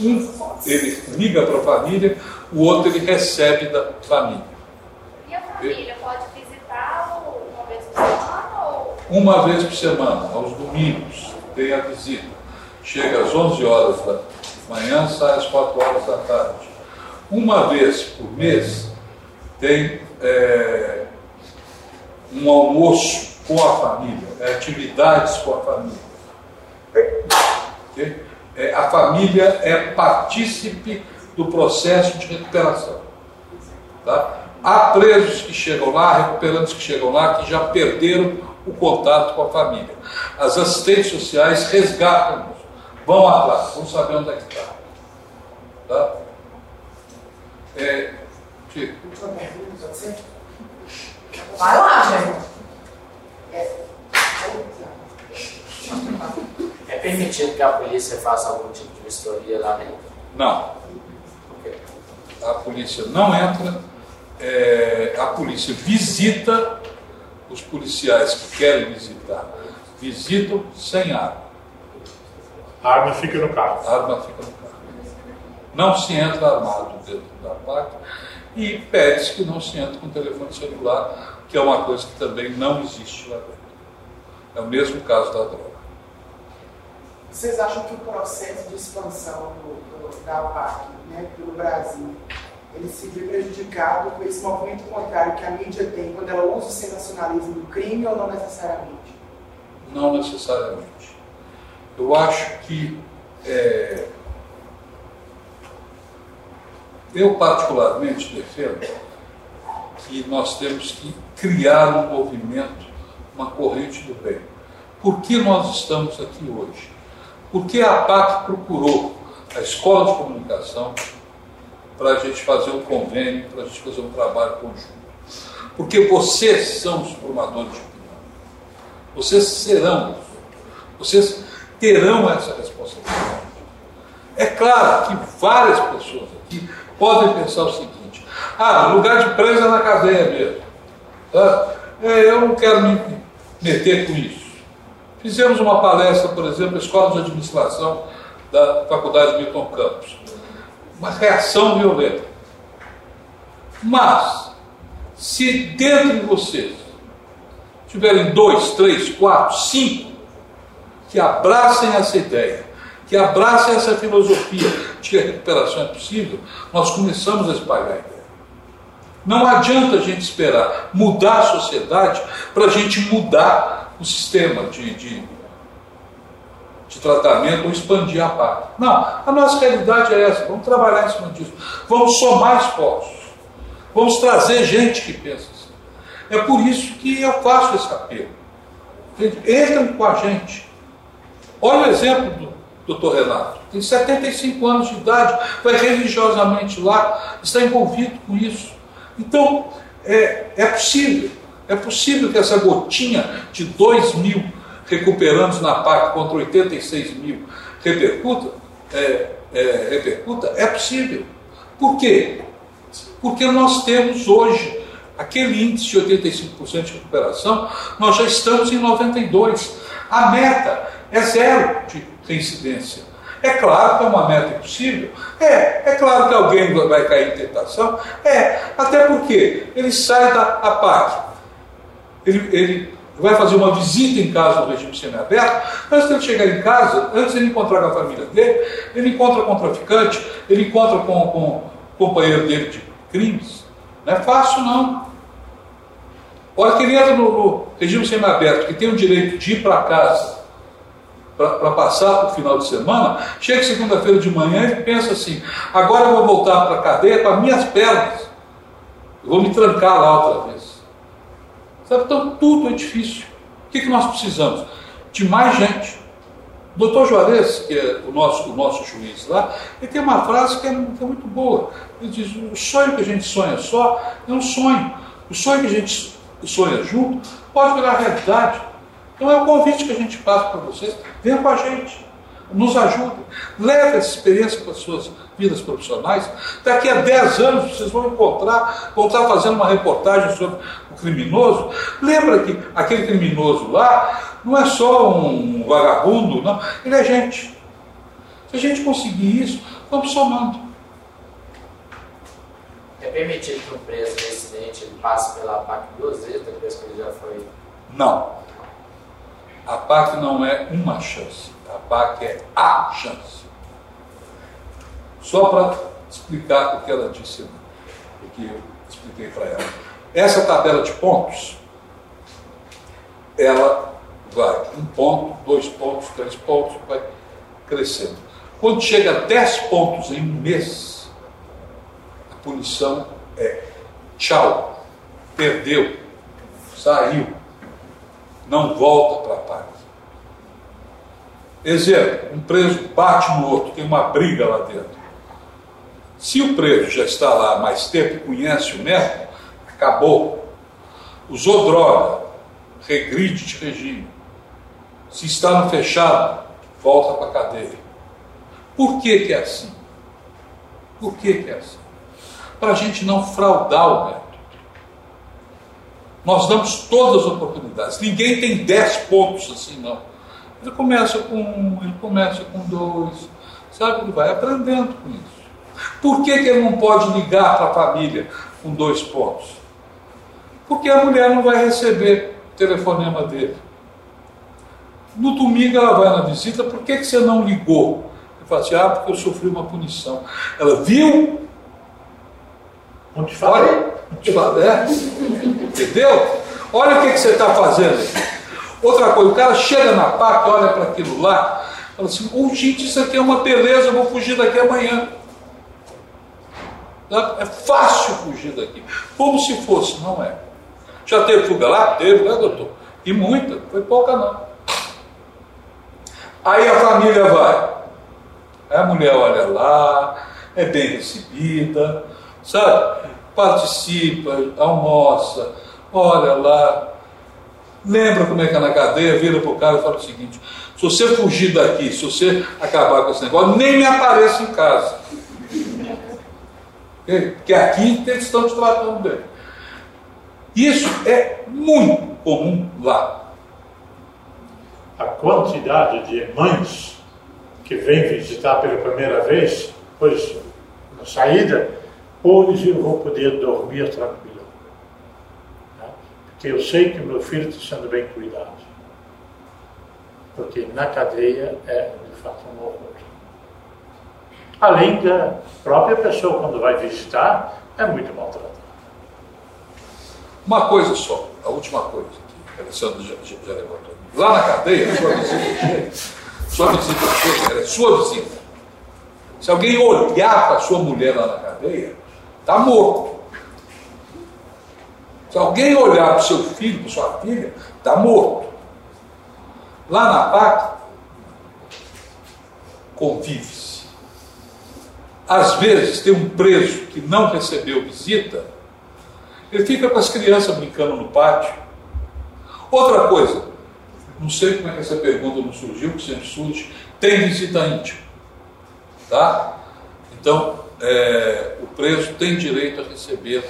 Um ele liga para a família, o outro ele recebe da família. E a família pode visitar uma vez por semana? Ou... Uma vez por semana, aos domingos, tem a visita. Chega às 11 horas da manhã, sai às 4 horas da tarde. Uma vez por mês tem é, um almoço com a família, é, atividades com a família. Okay? É, a família é partícipe do processo de recuperação. Tá? Há presos que chegam lá, recuperantes que chegam lá, que já perderam o contato com a família. As assistentes sociais resgatam vão atrás, vão saber onde é que está. Tá? É, Chico. Vai lá, gente. É permitido que a polícia faça algum tipo de vistoria lá dentro? Não. A polícia não entra, é, a polícia visita os policiais que querem visitar, visitam sem arma. A arma fica no carro. A arma fica no carro. Não se entra armado dentro da placa e pede-se que não se entre com telefone celular, que é uma coisa que também não existe lá dentro. É o mesmo caso da droga. Vocês acham que o processo de expansão do, do, da APAC né, pelo Brasil ele se vê prejudicado com esse movimento contrário que a mídia tem quando ela usa o sensacionalismo do crime ou não necessariamente? Não necessariamente. Eu acho que é, eu particularmente defendo que nós temos que criar um movimento, uma corrente do bem. Por que nós estamos aqui hoje? Porque a PAC procurou a escola de comunicação para a gente fazer um convênio, para a gente fazer um trabalho conjunto. Porque vocês são os formadores de opinião. Vocês serão, vocês terão essa responsabilidade. É claro que várias pessoas aqui podem pensar o seguinte: ah, lugar de preso é na cadeia mesmo. Tá? É, eu não quero me meter com isso. Fizemos uma palestra, por exemplo, na Escola de Administração da Faculdade Milton Campos. Uma reação violenta. Mas, se dentro de vocês tiverem dois, três, quatro, cinco que abracem essa ideia, que abracem essa filosofia de que a recuperação é possível, nós começamos a espalhar a ideia. Não adianta a gente esperar mudar a sociedade para a gente mudar o sistema de, de, de tratamento ou expandir a parte. Não, a nossa realidade é essa. Vamos trabalhar em cima disso. Vamos somar esforços. Vamos trazer gente que pensa assim. É por isso que eu faço esse apelo. Entrem com a gente. Olha o exemplo do doutor Renato. tem 75 anos de idade, vai religiosamente lá, está envolvido com isso. Então, é, é possível, é possível que essa gotinha de 2 mil recuperandos na PAC contra 86 mil repercuta, é, é, repercuta, é possível. Por quê? Porque nós temos hoje aquele índice de 85% de recuperação, nós já estamos em 92%. A meta é zero de reincidência. É claro que é uma meta impossível. É, é claro que alguém vai cair em tentação. É, até porque ele sai da APAC. Ele, ele vai fazer uma visita em casa do regime semiaberto. Antes de ele chegar em casa, antes ele encontrar com a família dele, ele encontra com o traficante, ele encontra com, com o companheiro dele de crimes. Não é fácil, não. Olha que ele entra no, no regime semiaberto, que tem o direito de ir para casa para passar o final de semana, chega segunda-feira de manhã e pensa assim: agora eu vou voltar para a cadeia com as minhas pernas, eu vou me trancar lá outra vez. Sabe? Então tudo é difícil. O que, que nós precisamos? De mais gente. O doutor Juarez, que é o nosso, o nosso juiz lá, ele tem uma frase que é, que é muito boa. Ele diz: o sonho que a gente sonha só é um sonho. O sonho que a gente sonha junto pode virar realidade. Então é o convite que a gente passa para vocês. Venha com a gente, nos ajude, leve essa experiência para as suas vidas profissionais. Daqui a 10 anos vocês vão encontrar, vão estar fazendo uma reportagem sobre o criminoso. Lembra que aquele criminoso lá não é só um vagabundo, não, ele é gente. Se a gente conseguir isso, vamos somando. É permitido que um preso residente passe pela PAC duas vezes depois que ele já foi? Não. A PAC não é uma chance, a PAC é a chance. Só para explicar o que ela disse, o que eu expliquei para ela. Essa tabela de pontos, ela vai um ponto, dois pontos, três pontos, vai crescendo. Quando chega a 10 pontos em um mês, a punição é tchau, perdeu, saiu não volta para a paz. Exemplo, um preso bate no outro, tem uma briga lá dentro. Se o preso já está lá há mais tempo conhece o método, acabou. Usou droga, regride de regime. Se está no fechado, volta para a cadeia. Por que, que é assim? Por que, que é assim? Para a gente não fraudar o método. Nós damos todas as oportunidades. Ninguém tem dez pontos assim, não. Ele começa com um, ele começa com dois, sabe? Ele vai aprendendo com isso. Por que, que ele não pode ligar para a família com dois pontos? Porque a mulher não vai receber o telefonema dele. No domingo ela vai na visita, por que, que você não ligou? Ele fala assim, ah, porque eu sofri uma punição. Ela viu? Onde fala? É. Entendeu? Olha o que, que você está fazendo. Outra coisa, o cara chega na PAC, olha para aquilo lá, fala assim, oh, gente, isso aqui é uma beleza, eu vou fugir daqui amanhã. É fácil fugir daqui. Como se fosse, não é. Já teve fuga lá? Teve, né, doutor? E muita, foi pouca não. Aí a família vai. A mulher olha lá, é bem recebida, sabe? participa, almoça, olha lá, lembra como é que é na cadeia, vira para o cara e fala o seguinte: se você fugir daqui, se você acabar com esse negócio, nem me apareça em casa. Porque aqui eles estão te tratando bem. Isso é muito comum lá. A quantidade de mães que vêm visitar pela primeira vez, pois na saída, Hoje eu vou poder dormir tranquilo. Porque eu sei que meu filho está sendo bem cuidado. Porque na cadeia é, de fato, um horror. Além da própria pessoa, quando vai visitar, é muito maltratada. Uma coisa só, a última coisa que o Alessandro já, já, levantou. Lá na cadeia, sua visita sua chega, é sua visita. Se alguém olhar para sua mulher lá na cadeia, Está morto. Se alguém olhar para o seu filho, para sua filha, está morto. Lá na PAC, convive-se. Às vezes, tem um preso que não recebeu visita, ele fica com as crianças brincando no pátio. Outra coisa, não sei como é que essa pergunta não surgiu, que sempre surge, tem visita íntima. Tá? Então, é, o preso tem direito a receber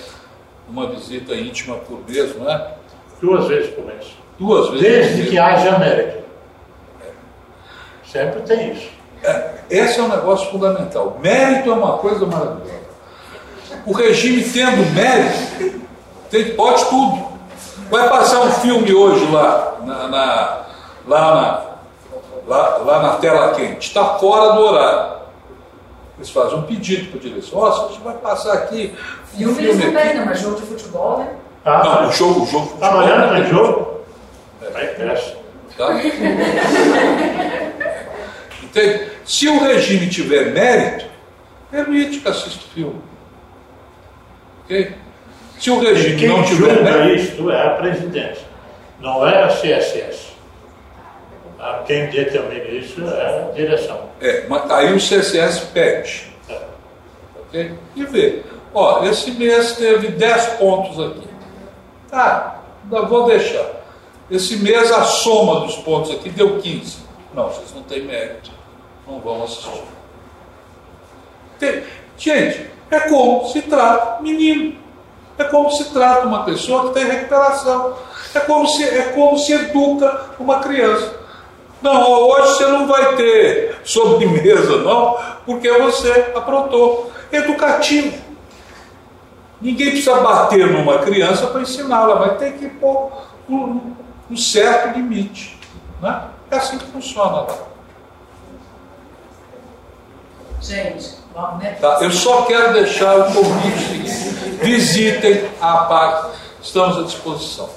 uma visita íntima por mês, não é? Duas vezes por mês. Duas vezes Desde que haja mérito. Sempre tem isso. É, esse é um negócio fundamental. Mérito é uma coisa maravilhosa. O regime tendo mérito, tem, pode tudo. Vai passar um filme hoje lá na, na- lá, na, lá, lá na tela quente, está fora do horário. Eles fazem um pedido para a direção, ó, a gente vai passar aqui um Filme não aqui. têm, né? Mas jogo de futebol, né? Não, o jogo, o jogo. Amanhã o tem jogo? Vai peça. Tá? Entende? Se o regime tiver mérito, permite que assista o filme. Ok? Se o regime Quem não tiver julga mérito. isto é a presidência, não é a CSS. Ah, Quem determina isso é a direção. É, mas aí o CSS pede. Ok? E vê. Ó, esse mês teve 10 pontos aqui. Tá, ainda vou deixar. Esse mês a soma dos pontos aqui deu 15. Não, vocês não têm mérito. Não vão assistir. Tem- Gente, é como se trata menino. É como se trata uma pessoa que tem recuperação. É como se, é como se educa uma criança. Não, hoje você não vai ter sobremesa, não, porque você aprontou. Educativo. Ninguém precisa bater numa criança para ensiná-la, mas tem que pôr um, um certo limite. Né? É assim que funciona lá. Gente, vamos? Tá? Eu só quero deixar o convite seguinte. Visitem a PAC, estamos à disposição.